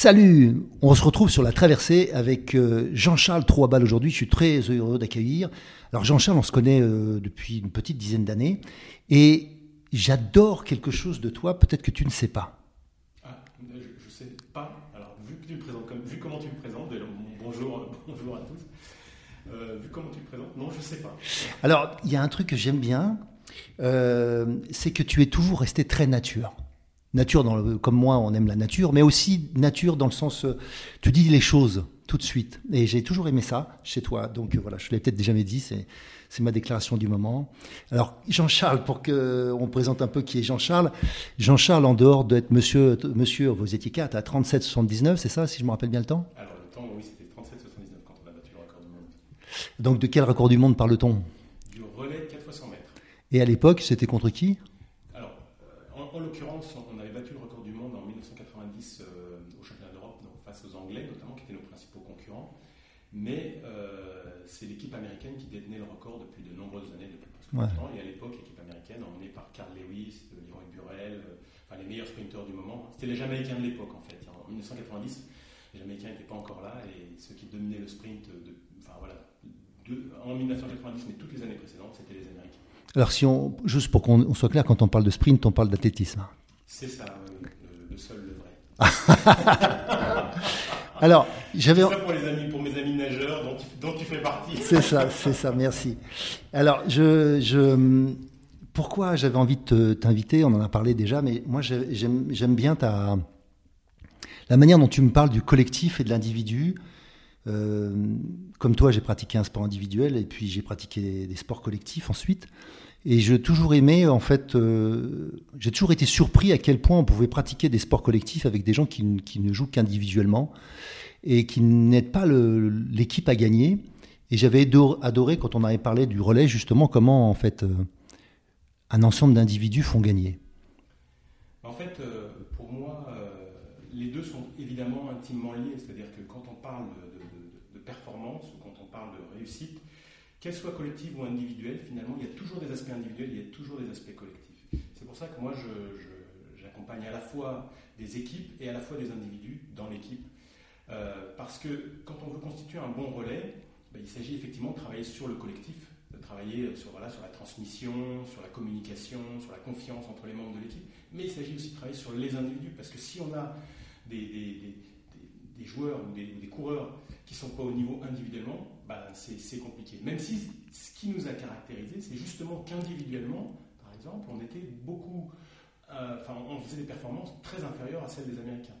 Salut, on se retrouve sur la traversée avec euh, Jean-Charles Troisbal aujourd'hui. Je suis très heureux d'accueillir. Alors Jean-Charles, on se connaît euh, depuis une petite dizaine d'années et j'adore quelque chose de toi, peut-être que tu ne sais pas. Ah, je ne sais pas. Alors vu, que tu me présentes, vu comment tu me présentes, bonjour, bonjour à tous. Euh, vu comment tu me présentes, non, je ne sais pas. Alors il y a un truc que j'aime bien, c'est que tu es toujours resté très nature. Nature, dans le, comme moi, on aime la nature, mais aussi nature dans le sens, euh, tu dis les choses tout de suite. Et j'ai toujours aimé ça chez toi. Donc euh, voilà, je l'ai peut-être jamais dit, c'est, c'est ma déclaration du moment. Alors Jean-Charles, pour qu'on présente un peu qui est Jean-Charles. Jean-Charles, en dehors d'être monsieur, monsieur, étiez 4 à 37,79, c'est ça, si je me rappelle bien le temps? Alors le temps, oui, c'était 37,79 quand on a battu le record du monde. Donc de quel record du monde parle-t-on? Du relais 4 fois 100 mètres. Et à l'époque, c'était contre qui Alors, euh, en, en l'occurrence, mais euh, c'est l'équipe américaine qui détenait le record depuis de nombreuses Et à l'époque, l'équipe américaine, emmenée par Carl Lewis, Leroy Burrell, euh, enfin, les meilleurs sprinteurs du moment, c'était les Jamaïcains de l'époque en fait. En 1990, les Jamaïcains n'étaient pas encore là et ceux qui dominaient le sprint, de, enfin voilà, en 1990, mais toutes les années précédentes, c'était les Américains. Alors, si on, juste pour qu'on soit clair, quand on parle de sprint, on parle d'athlétisme. C'est ça, le, le, seul, le vrai. Alors, j'avais. C'est ça pour, les amis, pour mes amis nageurs dont tu, fais partie. C'est ça, c'est ça, merci. Alors, je, je pourquoi j'avais envie de t'inviter? On en a parlé déjà, mais moi j'aime bien ta, la manière dont tu me parles du collectif et de l'individu. Euh, comme toi, j'ai pratiqué un sport individuel et puis j'ai pratiqué des sports collectifs ensuite. Et j'ai toujours aimé, en fait, euh, j'ai toujours été surpris à quel point on pouvait pratiquer des sports collectifs avec des gens qui, ne jouent qu'individuellement et qui n'aident pas l'équipe à gagner. Et j'avais adoré quand on avait parlé du relais, justement, comment, en fait, euh, un ensemble d'individus font gagner. En fait, euh, pour moi, les deux sont évidemment intimement liés. C'est-à-dire que quand on parle de, de performance ou quand on parle de réussite, qu'elle soit collective ou individuelle, finalement, il y a toujours des aspects individuels, il y a toujours des aspects collectifs. C'est pour ça que moi, j'accompagne à la fois des équipes et à la fois des individus dans l'équipe. Euh, parce que quand on veut constituer un bon relais, ben, il s'agit effectivement de travailler sur le collectif, de travailler sur, voilà, sur la transmission, sur la communication, sur la confiance entre les membres de l'équipe. Mais il s'agit aussi de travailler sur les individus, parce que si on a des, des, joueurs ou des, coureurs qui ne sont pas au niveau individuellement, bah, c'est compliqué. Même si ce qui nous a caractérisé, c'est justement qu'individuellement, par exemple, on était beaucoup, euh, on faisait des performances très inférieures à celles des Américains.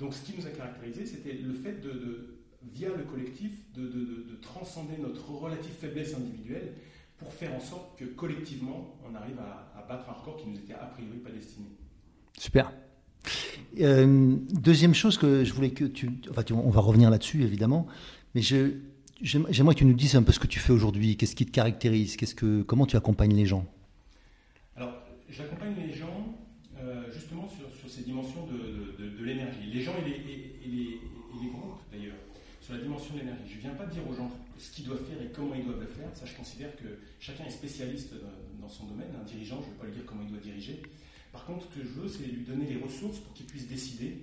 Donc, ce qui nous a caractérisé, c'était le fait de, via le collectif, de, transcender notre relative faiblesse individuelle pour faire en sorte que collectivement, on arrive à, battre un record qui nous était a priori pas destiné. Super. Euh, deuxième chose que je voulais que tu, enfin, on va revenir là-dessus évidemment, mais je, J'aimerais que tu nous dises un peu ce que tu fais aujourd'hui, qu'est-ce qui te caractérise, comment tu accompagnes les gens? Alors, j'accompagne les gens euh, justement sur, ces dimensions de, l'énergie. Les gens et les, groupes d'ailleurs, sur la dimension de l'énergie. Je ne viens pas dire aux gens ce qu'ils doivent faire et comment ils doivent le faire. Ça, je considère que chacun est spécialiste dans son domaine. Un dirigeant, je ne vais pas lui dire comment il doit diriger. Par contre, ce que je veux, c'est lui donner les ressources pour qu'il puisse décider,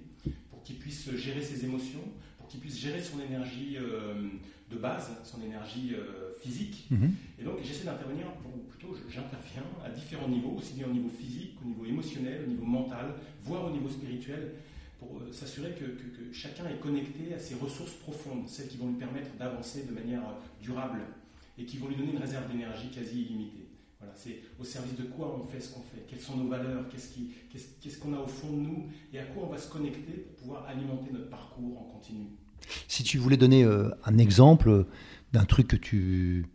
pour qu'il puisse gérer ses émotions, pour qu'il puisse gérer son énergie. Euh, de base, son énergie euh, physique. Mhm. Et donc j'essaie d'intervenir, ou plutôt j'interviens à différents niveaux, aussi bien au niveau physique, au niveau émotionnel, au niveau mental, voire au niveau spirituel, pour euh, s'assurer que, chacun est connecté à ses ressources profondes, celles qui vont lui permettre d'avancer de manière durable et qui vont lui donner une réserve d'énergie quasi illimitée. C'est au service de quoi on fait ce qu'on fait, quelles sont nos valeurs, qu'est-ce qu'on a au fond de nous? Et à quoi on va se connecter pour pouvoir alimenter notre parcours en continu? Si tu voulais donner euh, un exemple d'un truc que tu...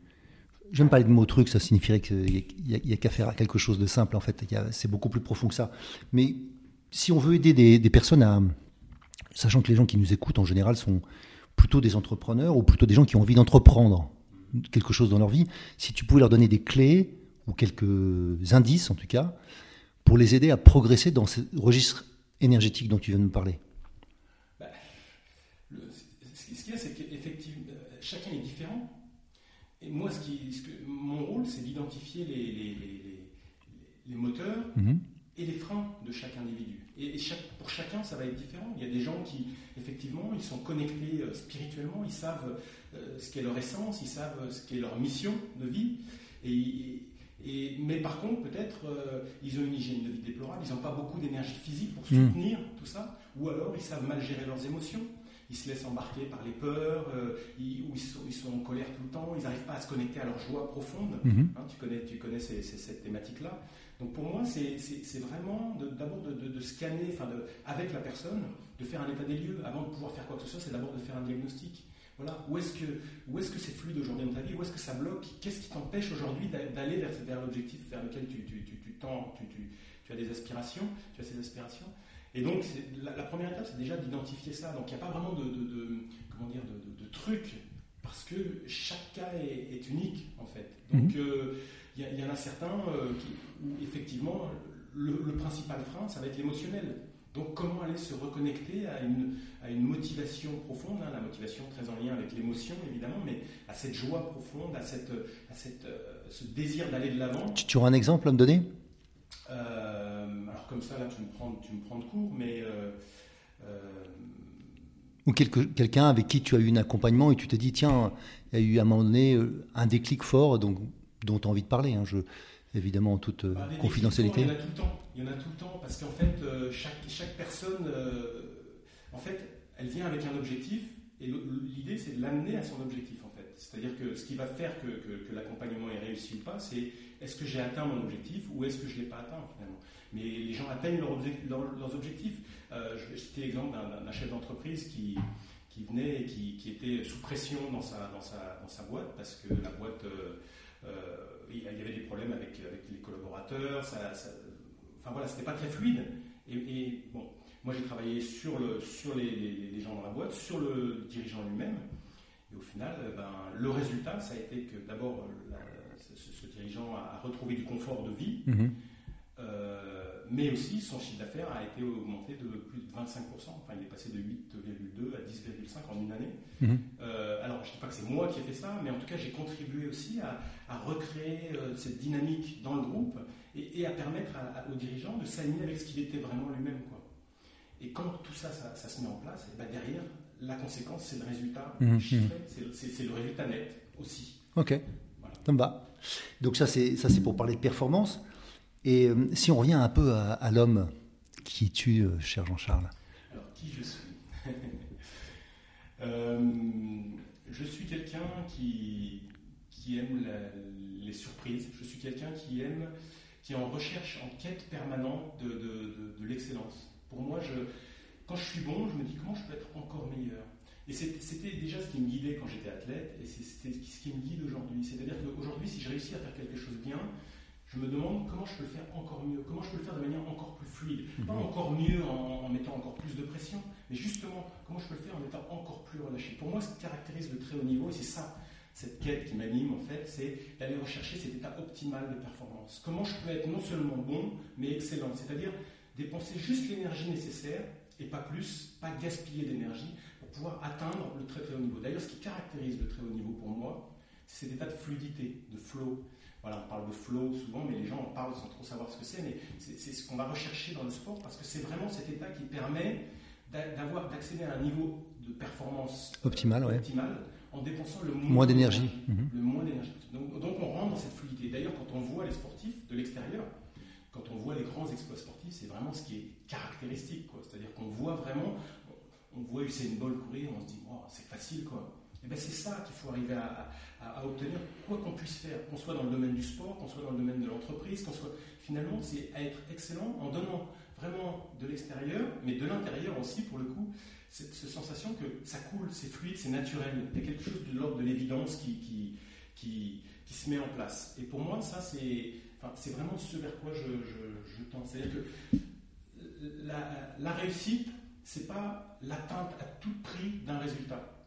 J'aime parler de mot truc, ça signifierait qu'il n'y a, qu'à faire quelque chose de simple en fait, c'est beaucoup plus profond que ça. Mais si on veut aider des, personnes à... Sachant que les gens qui nous écoutent en général sont plutôt des entrepreneurs ou plutôt des gens qui ont envie d'entreprendre quelque chose dans leur vie, si tu pouvais leur donner des clés ou quelques indices en tout cas, pour les aider à progresser dans ce registre énergétique dont tu viens de nous parler bah, Ce qu'il y a, c'est qu'effectivement, euh, chacun est différent. Et moi, ce qui, ce que, mon rôle, c'est d'identifier les, les, les, moteurs mhm. et les freins de chaque individu. Et, chaque, pour chacun, ça va être différent. Il y a des gens qui, effectivement, ils sont connectés euh, spirituellement, ils savent euh, ce qu'est leur essence, ils savent ce qu'est leur mission de vie. Et, mais par contre, peut-être, euh, ils ont une hygiène de vie déplorable, ils n'ont pas beaucoup d'énergie physique pour hmm. soutenir tout ça, ou alors ils savent mal gérer leurs émotions. Ils se laissent embarquer par les peurs, euh, ils, ou ils sont, ils sont, en colère tout le temps, ils n'arrivent pas à se connecter à leur joie profonde. Hmm. Hein, tu connais, tu connais cette thématique-là. Donc pour moi, c'est vraiment d'abord de, de, scanner enfin avec la personne, de faire un état des lieux. Avant de pouvoir faire quoi que ce soit, c'est d'abord de faire un diagnostic. Où est-ce que où est-ce que c'est fluide aujourd'hui dans ta vie? Où est-ce que ça bloque? Qu'est-ce qui t'empêche aujourd'hui d'aller vers, vers l'objectif vers lequel tu, tu, tu, tu tends, tu, as des aspirations, tu as ces aspirations? Et donc la, première étape, c'est déjà d'identifier ça. Donc il n'y a pas vraiment de, de, comment dire de, truc parce que chaque cas est, unique en fait. Donc mhm. euh, il y, en a certains euh, qui, où effectivement le, le principal frein, ça va être l'émotionnel. Donc comment aller se reconnecter à une, à une motivation profonde, hein, la motivation très en lien avec l'émotion évidemment, mais à cette joie profonde, à, cette, à cette, euh, ce désir d'aller de l'avant? Tu, auras un exemple à me donner euh, Alors comme ça, là, tu me prends, tu me prends de court, mais... Euh, Ou quelqu'un avec qui tu as eu un accompagnement et tu t'es dit, tiens, il y a eu à un moment donné un déclic fort donc, dont tu as envie de parler. Hein, je, évidemment en toute bah, confidentialité. Il y en a tout le temps. Il y en a tout le temps parce qu'en fait, chaque, chaque personne en fait, elle vient avec un objectif et l'idée, c'est de l'amener à son objectif, en fait. C'est-à-dire que ce qui va faire que, l'accompagnement est réussi ou pas, c'est est-ce que j'ai atteint mon objectif ou est-ce que je ne l'ai pas atteint, finalement. Mais les gens atteignent leurs objectifs. Euh, je vais citer l'exemple d'un chef d'entreprise qui, qui venait et qui, était sous pression dans sa, dans sa, dans sa boîte parce que la boîte, euh, euh, il y avait des problèmes avec, avec les collaborateurs, ça, enfin voilà, c'était pas très fluide. Et, et bon, moi, j'ai travaillé sur, le, sur les, gens dans la boîte, sur le dirigeant lui-même. Et au final, euh, ben, le résultat, ça a été que d'abord, ce, dirigeant a retrouvé du confort de vie, mhm. euh, mais aussi son chiffre d'affaires a été augmenté de plus de 25%. Enfin, il est passé de 8,2 à 10,5 en une année. Mhm. Euh, alors, je ne dis pas que c'est moi qui ai fait ça, mais en tout cas, j'ai contribué aussi à, recréer cette dynamique dans le groupe et, à permettre aux dirigeants de s'aligner avec ce qu'il était vraiment lui-même. Et quand tout ça, ça, se met en place, et ben derrière, la conséquence, c'est le résultat mmh, chiffré, mmh. c'est le résultat net aussi. Ok, ça me va. Donc ça, c'est pour parler de performance. Et euh, si on revient un peu à, l'homme qui tue, euh, cher Jean-Charles. Alors, qui je suis? Euh, Je suis quelqu'un qui, aime les surprises. Je suis quelqu'un qui aime, qui est en recherche, en quête permanente de, l'excellence. Pour moi, quand je suis bon, je me dis comment je peux être encore meilleur. Et c'était déjà ce qui me guidait quand j'étais athlète, et c'est ce qui me guide aujourd'hui. C'est-à-dire qu'aujourd'hui, si je réussis à faire quelque chose bien, je me demande comment je peux le faire encore mieux, comment je peux le faire de manière encore plus fluide. Mhm. Pas encore mieux en, mettant encore plus de pression, mais justement, comment je peux le faire en étant encore plus relâché. Pour moi, ce qui caractérise le très haut niveau, et c'est ça, cette quête qui m'anime en fait, c'est d'aller rechercher cet état optimal de performance. Comment je peux être non seulement bon, mais excellent. C'est-à-dire dépenser juste l'énergie nécessaire et pas plus, pas gaspiller d'énergie pour pouvoir atteindre le très très haut niveau. D'ailleurs, ce qui caractérise le très haut niveau pour moi, c'est cet état de fluidité, de flow. Voilà, on parle de flow souvent, mais les gens en parlent sans trop savoir ce que c'est, mais c'est ce qu'on va rechercher dans le sport parce que c'est vraiment cet état qui permet d'avoir d'accéder à un niveau de performance optimal, en dépensant le moins, d'énergie. Le moins d'énergie. Donc, donc, on rentre dans cette fluidité. D'ailleurs, quand on voit les sportifs de l'extérieur, quand on voit les grands exploits sportifs, c'est vraiment ce qui est caractéristique. C'est-à-dire qu'on voit vraiment, on voit Usain Bolt courir, on se dit, c'est facile. quoi. Et ben c'est ça qu'il faut arriver à, obtenir, quoi qu'on puisse faire, qu'on soit dans le domaine du sport, qu'on soit dans le domaine de l'entreprise, qu'on soit. Finalement, c'est être excellent en donnant vraiment de l'extérieur, mais de l'intérieur aussi, pour le coup, cette, sensation que ça coule, c'est fluide, c'est naturel. Il y a quelque chose de l'ordre de l'évidence qui, qui, qui, se met en place. Et pour moi, ça, c'est enfin, vraiment ce vers quoi je tends. C'est-à-dire que la, la réussite, c'est pas l'atteinte à tout prix d'un résultat.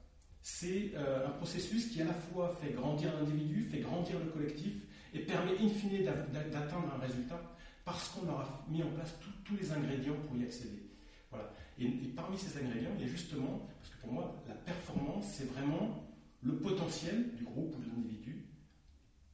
C'est euh, un processus qui à la fois fait grandir l'individu, fait grandir le collectif et permet in fine d'atteindre un résultat parce qu'on aura mis en place tous les ingrédients pour y accéder. Voilà. Et, parmi ces ingrédients, il y a justement, parce que pour moi, la performance, c'est vraiment le potentiel du groupe ou de l'individu,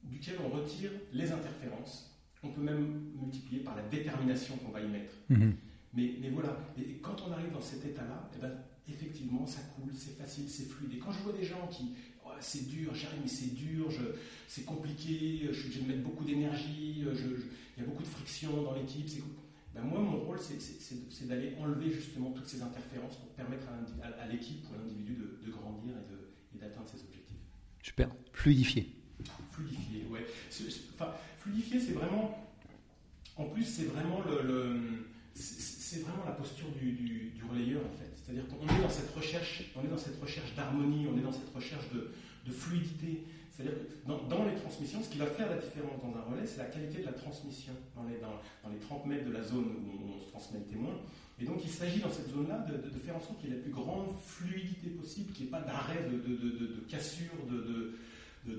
duquel on retire les interférences. On peut même multiplier par la détermination qu'on va y mettre. Mhm. Mais, mais, voilà, et, quand on arrive dans cet état-là, eh ben, effectivement, ça coule, c'est facile, c'est fluide. Et quand je vois des gens qui, oh, c'est dur, j'arrive, mais c'est dur, c'est compliqué, je suis obligé de mettre beaucoup d'énergie, il y a beaucoup de friction dans l'équipe, ben moi, mon rôle, c'est d'aller enlever justement toutes ces interférences pour permettre à, l'équipe ou à l'individu de, grandir et d'atteindre ses objectifs. Super. Fluidifier. Fluidifier, ouais. Enfin, fluidifier, c'est vraiment. En plus, c'est vraiment le, c'est vraiment la posture du, relayeur en fait. C'est-à-dire qu'on est dans cette recherche, on est dans cette recherche d'harmonie, on est dans cette recherche de, fluidité. C'est-à-dire que dans, les transmissions, ce qui va faire la différence dans un relais, c'est la qualité de la transmission dans les, dans, les 30 mètres de la zone où on se transmet le témoin. Et donc il s'agit dans cette zone-là de, de, faire en sorte qu'il y ait la plus grande fluidité possible, qu'il n'y ait pas d'arrêt, de, de, cassure, de,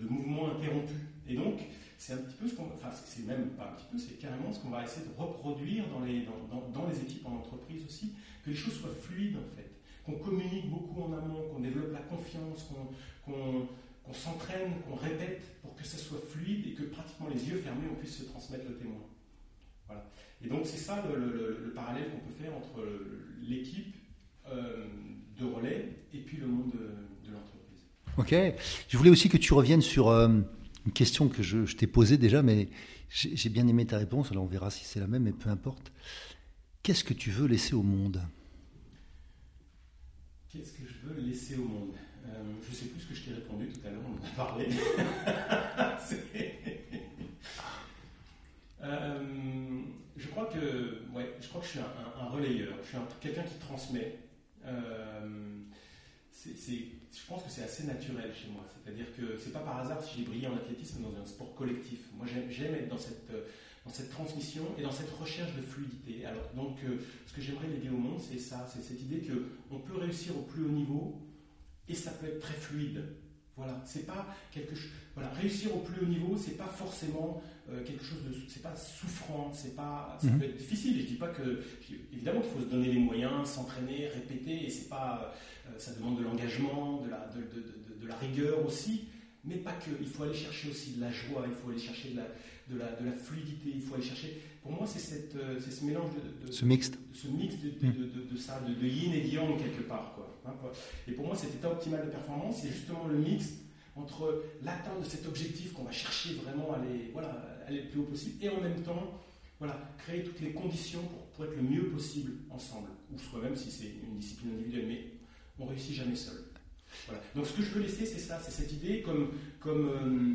mouvement interrompu. Et donc c'est un petit peu ce qu'on, enfin c'est même pas un petit peu, c'est carrément ce qu'on va essayer de reproduire dans les, dans, dans les équipes en entreprise aussi, que les choses soient fluides en fait, qu'on communique beaucoup en amont, qu'on développe la confiance, qu'on qu'on s'entraîne, qu'on répète pour que ça soit fluide et que pratiquement les yeux fermés, on puisse se transmettre le témoin. Voilà. Et donc c'est ça le, parallèle qu'on peut faire entre l'équipe euh, de relais et puis le monde de, l'entreprise. Ok. Je voulais aussi que tu reviennes sur euh, une question que je, t'ai posée déjà, mais j'ai bien aimé ta réponse. Alors on verra si c'est la même, mais peu importe. Qu'est-ce que tu veux laisser au monde? Qu'est-ce que je veux laisser au monde? Euh, je ne sais plus ce que je t'ai répondu tout à l'heure, on en a parlé. Euh, je crois que, ouais, je crois que je suis un, relayeur, je suis quelqu'un qui transmet. Euh, je pense que c'est assez naturel chez moi. C'est-à-dire que c'est pas par hasard si j'ai brillé en athlétisme dans un sport collectif. Moi, j'aime être dans cette, dans cette transmission et dans cette recherche de fluidité. Alors, donc, ce que j'aimerais léguer au monde, c'est ça, c'est cette idée qu'on peut réussir au plus haut niveau et ça peut être très fluide. Voilà, c'est pas quelque chose. Voilà, réussir au plus haut niveau, c'est pas forcément euh, quelque chose de, c'est pas souffrant, c'est pas, ça mhm. peut être difficile. Je dis pas que, évidemment, qu'il faut se donner les moyens, s'entraîner, répéter, et c'est pas, euh, ça demande de l'engagement, de la, de, de, de, la rigueur aussi, mais pas que. Il faut aller chercher aussi de la joie, il faut aller chercher de la, de la, de la fluidité, il faut aller chercher. Pour moi, c'est euh, c'est ce mélange de, ce mixte, ce mix de, de, ça, de, yin et yang quelque part, quoi. Hein, et pour moi, cet état optimal de performance, c'est justement le mix entre l'atteinte de cet objectif qu'on va chercher vraiment à aller, voilà, aller le plus haut possible, et en même temps, voilà, créer toutes les conditions pour, pour être le mieux possible ensemble, ou soi-même si c'est une discipline individuelle, mais on réussit jamais seul. Voilà. Donc ce que je veux laisser, c'est ça, c'est cette idée, comme, comme euh,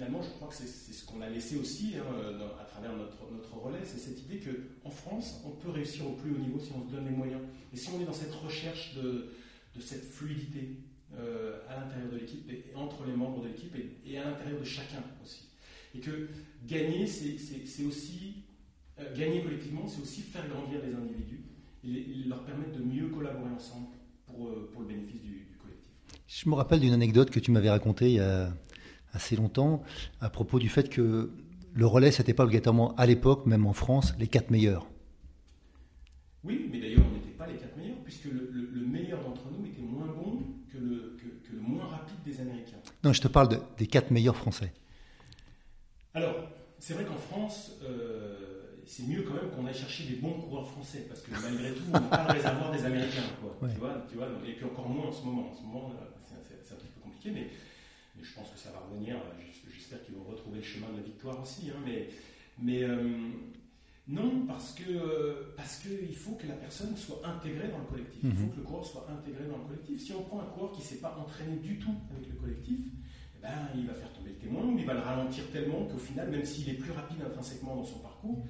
finalement, je crois que c'est ce qu'on a laissé aussi hein, à travers notre, relais, c'est cette idée qu'en France, on peut réussir au plus haut niveau si on se donne les moyens. Et si on est dans cette recherche de, cette fluidité euh, à l'intérieur de l'équipe, et, entre les membres de l'équipe, et, à l'intérieur de chacun aussi. Et que gagner, c'est aussi, euh, gagner collectivement, c'est aussi faire grandir les individus et, leur permettre de mieux collaborer ensemble pour, euh, pour le bénéfice du, du collectif. Je me rappelle d'une anecdote que tu m'avais racontée il y a assez longtemps à propos du fait que le relais, c'était pas obligatoirement à l'époque, même en France, les quatre meilleurs. Oui, mais d'ailleurs, on n'était pas les quatre meilleurs, puisque le, meilleur d'entre nous était moins bon que le, que, le, moins rapide des Américains. Non, je te parle des quatre meilleurs Français. Alors, c'est vrai qu'en France, euh, c'est mieux quand même qu'on aille chercher des bons coureurs français, parce que malgré tout, on n'a pas le réservoir des Américains. Quoi, tu vois, tu vois, et puis encore moins en ce moment. En ce moment, c'est un petit peu compliqué, mais je pense que ça va revenir. J'espère qu'ils vont retrouver le chemin de la victoire aussi. Hein, mais mais euh, Non, parce que parce qu'il faut que la personne soit intégrée dans le collectif. Il faut mhm. que le coureur soit intégré dans le collectif. Si on prend un coureur qui ne s'est pas entraîné du tout avec le collectif, eh ben, il va faire tomber le témoin, il va le ralentir tellement qu'au final, même s'il est plus rapide intrinsèquement dans son parcours,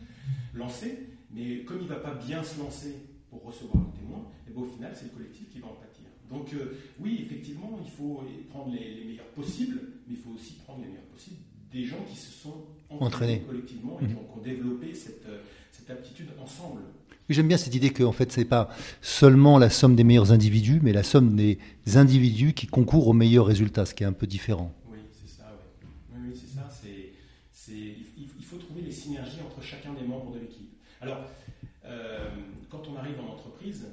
lancé, mais comme il ne va pas bien se lancer pour recevoir le témoin, et eh ben, au final, c'est le collectif qui va en pâtir. Donc euh, oui, effectivement, il faut prendre les, meilleurs possibles, mais il faut aussi prendre les meilleurs possibles des gens qui se sont entraînés, collectivement et qui, ont, développé cette, euh, cette aptitude ensemble. J'aime bien cette idée que en fait, ce n'est pas seulement la somme des meilleurs individus, mais la somme des individus qui concourent aux meilleurs résultats, ce qui est un peu différent. Oui, c'est ça. Oui, oui c'est ça. C'est, il faut trouver les synergies entre chacun des membres de l'équipe. Alors, euh, quand on arrive en entreprise,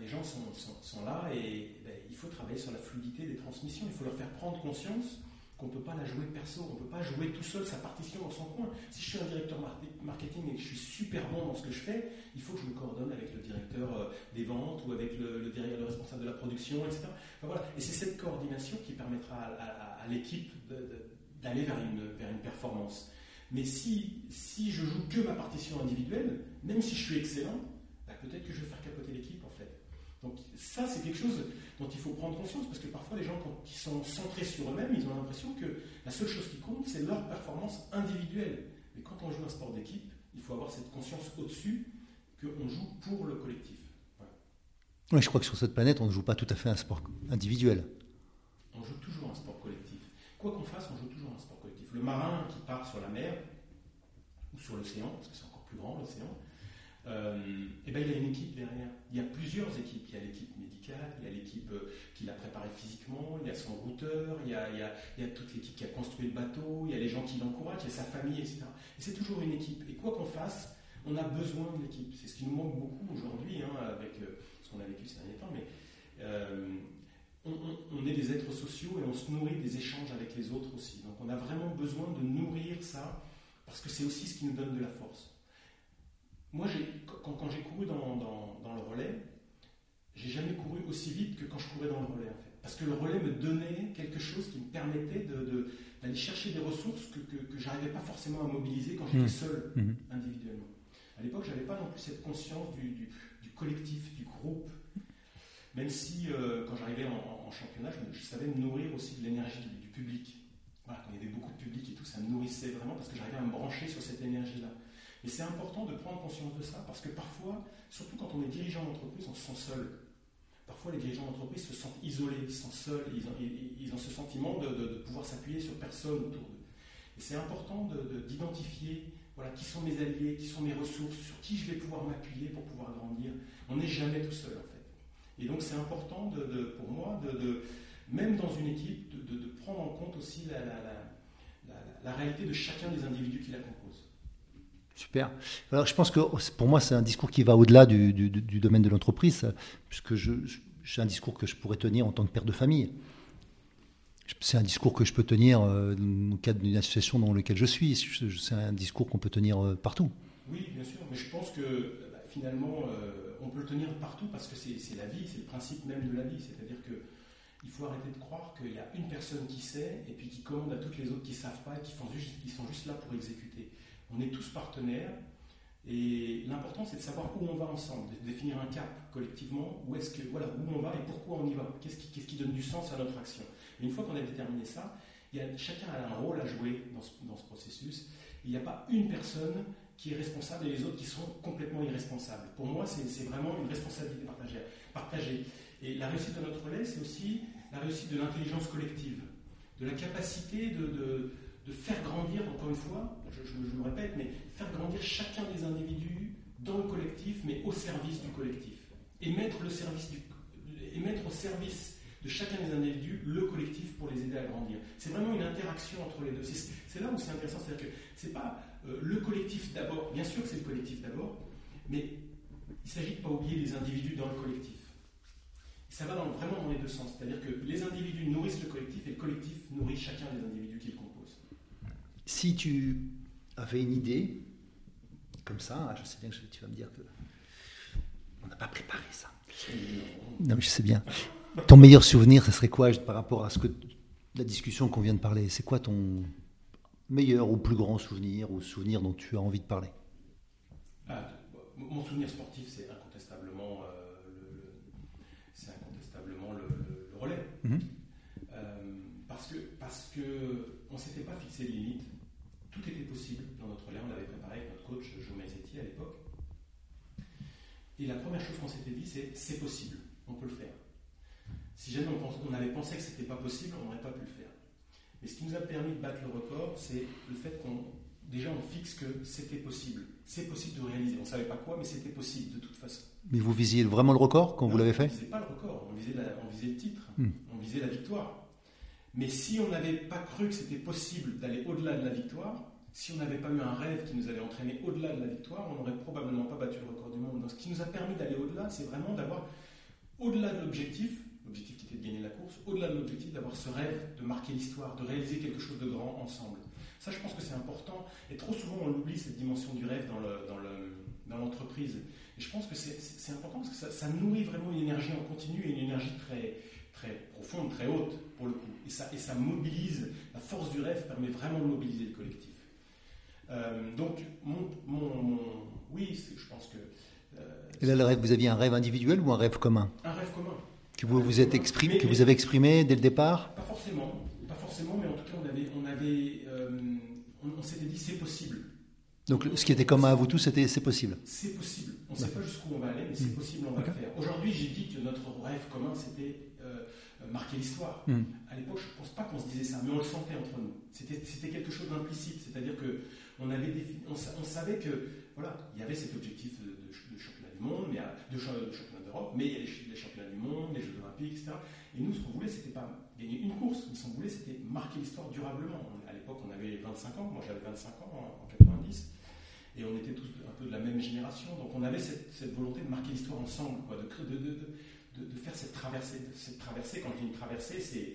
les gens sont, là et ben, il faut travailler sur la fluidité des transmissions. Il faut leur faire prendre conscience qu'on ne peut pas la jouer perso, on ne peut pas jouer tout seul sa partition dans son coin. Si je suis un directeur marketing et que je suis super bon dans ce que je fais, il faut que je me coordonne avec le directeur euh, des ventes ou avec le, le, responsable de la production, etc. Et c'est cette coordination qui permettra à, l'équipe d'aller vers une, performance. Mais si, si je joue que ma partition individuelle, même si je suis excellent, bah, peut-être que je vais faire capoter l'équipe. Donc ça, c'est quelque chose dont il faut prendre conscience, parce que parfois les gens, quand ils sont centrés sur eux-mêmes, ils ont l'impression que la seule chose qui compte, c'est leur performance individuelle. Mais quand on joue un sport d'équipe, il faut avoir cette conscience au-dessus qu'on joue pour le collectif. Oui, je crois que sur cette planète, on ne joue pas tout à fait un sport individuel. On joue toujours un sport collectif. Quoi qu'on fasse, on joue toujours un sport collectif. Le marin qui part sur la mer, ou sur l'océan, parce que c'est encore plus grand l'océan, euh, eh ben, il a une équipe derrière. Il y a plusieurs équipes. Il y a l'équipe médicale, il y a l'équipe euh, qui l'a préparé physiquement, il y a son routeur, il y a, y toute l'équipe qui a construit le bateau, il y a les gens qui l'encouragent, il y a sa famille, etc. Et c'est toujours une équipe. Et quoi qu'on fasse, on a besoin de l'équipe. C'est ce qui nous manque beaucoup aujourd'hui, hein, avec euh, ce qu'on a vécu ces derniers temps. Mais on, est des êtres sociaux et on se nourrit des échanges avec les autres aussi. Donc on a vraiment besoin de nourrir ça parce que c'est aussi ce qui nous donne de la force. Moi, quand, quand j'ai couru dans, dans, le relais, j'ai jamais couru aussi vite que quand je courais dans le relais, en fait. Parce que le relais me donnait quelque chose qui me permettait d'aller chercher des ressources que, que, que j'arrivais pas forcément à mobiliser quand j'étais mmh. seul, mmh. individuellement. À l'époque, je n'avais pas non plus cette conscience du, du, collectif, du groupe. Même si, euh, quand j'arrivais en, championnat, je, savais me nourrir aussi de l'énergie du, public. Voilà, quand il y avait beaucoup de public et tout, ça me nourrissait vraiment parce que j'arrivais à me brancher sur cette énergie-là. Et c'est important de prendre conscience de ça parce que parfois, surtout quand on est dirigeant d'entreprise, on se sent seul. Parfois, les dirigeants d'entreprise se sentent isolés, ils se sentent seuls, ils ont, ce sentiment de, pouvoir s'appuyer sur personne autour d'eux. Et c'est important d'identifier qui sont mes alliés, qui sont mes ressources, sur qui je vais pouvoir m'appuyer pour pouvoir grandir. On n'est jamais tout seul, en fait. Et donc, c'est important pour moi, même dans une équipe, de, prendre en compte aussi la, la réalité de chacun des individus qui la composent. Super. Alors, je pense que pour moi, c'est un discours qui va au-delà du, domaine de l'entreprise, puisque c'est un discours que je pourrais tenir en tant que père de famille. C'est un discours que je peux tenir euh, dans le cadre d'une association dans laquelle je suis. C'est un discours qu'on peut tenir euh, partout. Oui, bien sûr, mais je pense que bah, finalement, euh, on peut le tenir partout parce que c'est la vie, c'est le principe même de la vie. C'est-à-dire que il faut arrêter de croire qu'il y a une personne qui sait et puis qui commande à toutes les autres qui ne savent pas et qui, font juste, qui sont juste là pour exécuter. On est tous partenaires et l'important c'est de savoir où on va ensemble, de définir un cap collectivement, où est-ce que voilà où on va et pourquoi on y va, qu'est-ce qui, donne du sens à notre action. Et une fois qu'on a déterminé ça, il y a, chacun a un rôle à jouer dans ce, dans ce processus. Il n'y a pas une personne qui est responsable et les autres qui sont complètement irresponsables. Pour moi, c'est vraiment une responsabilité partagée, partagée. Et la réussite de notre relais, c'est aussi la réussite de l'intelligence collective, de la capacité de de faire grandir, encore une fois, je, le répète, mais faire grandir chacun des individus dans le collectif, mais au service du collectif. Et mettre, au service de chacun des individus le collectif pour les aider à grandir. C'est vraiment une interaction entre les deux. C'est là où c'est intéressant, c'est-à-dire que c'est pas euh, le collectif d'abord, bien sûr que c'est le collectif d'abord, mais il s'agit de pas oublier les individus dans le collectif. Ça va vraiment dans les deux sens, c'est-à-dire que les individus nourrissent le collectif et le collectif nourrit chacun des individus qu'il compose si tu avais une idée, comme ça, je sais bien que tu vas me dire que on n'a pas préparé ça. Non, mais je sais bien. Ton meilleur souvenir, ce serait quoi par rapport à ce que la discussion qu'on vient de parler? C'est quoi ton meilleur ou plus grand souvenir ou souvenir dont tu as envie de parler? Ah, Mon souvenir sportif, c'est incontestablement, le, c'est incontestablement le, relais. Mhm. parce que parce que on s'était pas fixé de limite. Tout était possible dans notre relais. On l'avait préparé avec notre coach Joe Maisetti à l'époque. Et la première chose qu'on s'était dit, c'est c'est possible, on peut le faire. Si jamais on, avait pensé que ce n'était pas possible, on n'aurait pas pu le faire. Mais ce qui nous a permis de battre le record, c'est le fait qu'on déjà on fixe que c'était possible. C'est possible de réaliser. On ne savait pas quoi, mais c'était possible de toute façon. Mais vous visiez vraiment le record quand vous l'avez fait On ne visait pas le record, on visait, le titre, hmm. on visait la victoire. Mais si on n'avait pas cru que c'était possible d'aller au-delà de la victoire, si on n'avait pas eu un rêve qui nous avait entraîné au-delà de la victoire, on n'aurait probablement pas battu le record du monde. Donc ce qui nous a permis d'aller au-delà, c'est vraiment d'avoir, au-delà de l'objectif, l'objectif qui était de gagner la course, au-delà de l'objectif d'avoir ce rêve de marquer l'histoire, de réaliser quelque chose de grand ensemble. Ça, je pense que c'est important. Et trop souvent, on oublie cette dimension du rêve dans l'entreprise. Et je pense que c'est important parce que ça, nourrit vraiment une énergie en continu et une énergie très, très profonde, très haute pour le coup. Et ça, et ça mobilise, la force du rêve permet vraiment de mobiliser le collectif. Euh, donc, mon, oui, je pense que. Euh, et là, le rêve, vous aviez un rêve individuel ou un rêve commun? Un rêve commun. Que vous, vous êtes exprimé, que vous avez exprimé dès le départ? Pas forcément, pas forcément, mais en tout cas, on avait, on avait, euh, on, s'était dit c'est possible. Donc, ce qui était commun à vous tous, c'était c'est possible? C'est possible. On ne sait pas jusqu'où on va aller, mais c'est hmm. possible, on va le faire. Aujourd'hui, j'ai dit que notre rêve commun, c'était marquer l'histoire. Hmm. À l'époque, je ne pense pas qu'on se disait ça, mais on le sentait entre nous. C'était quelque chose d'implicite, c'est-à-dire que on, avait on, savait que voilà, il y avait cet objectif de, championnat du monde, mais de, championnat d'Europe, mais il y a les, championnats du monde, les Jeux olympiques, etc. Et nous, ce qu'on voulait, c'était pas gagner une course, mais ce qu'on voulait, c'était marquer l'histoire durablement. À l'époque, on avait 25 ans, moi j'avais 25 ans en, 90, et on était tous un peu de la même génération, donc on avait cette, volonté de marquer l'histoire ensemble, quoi, de, de, faire cette traversée. Cette traversée, quand il y a une traversée, c'est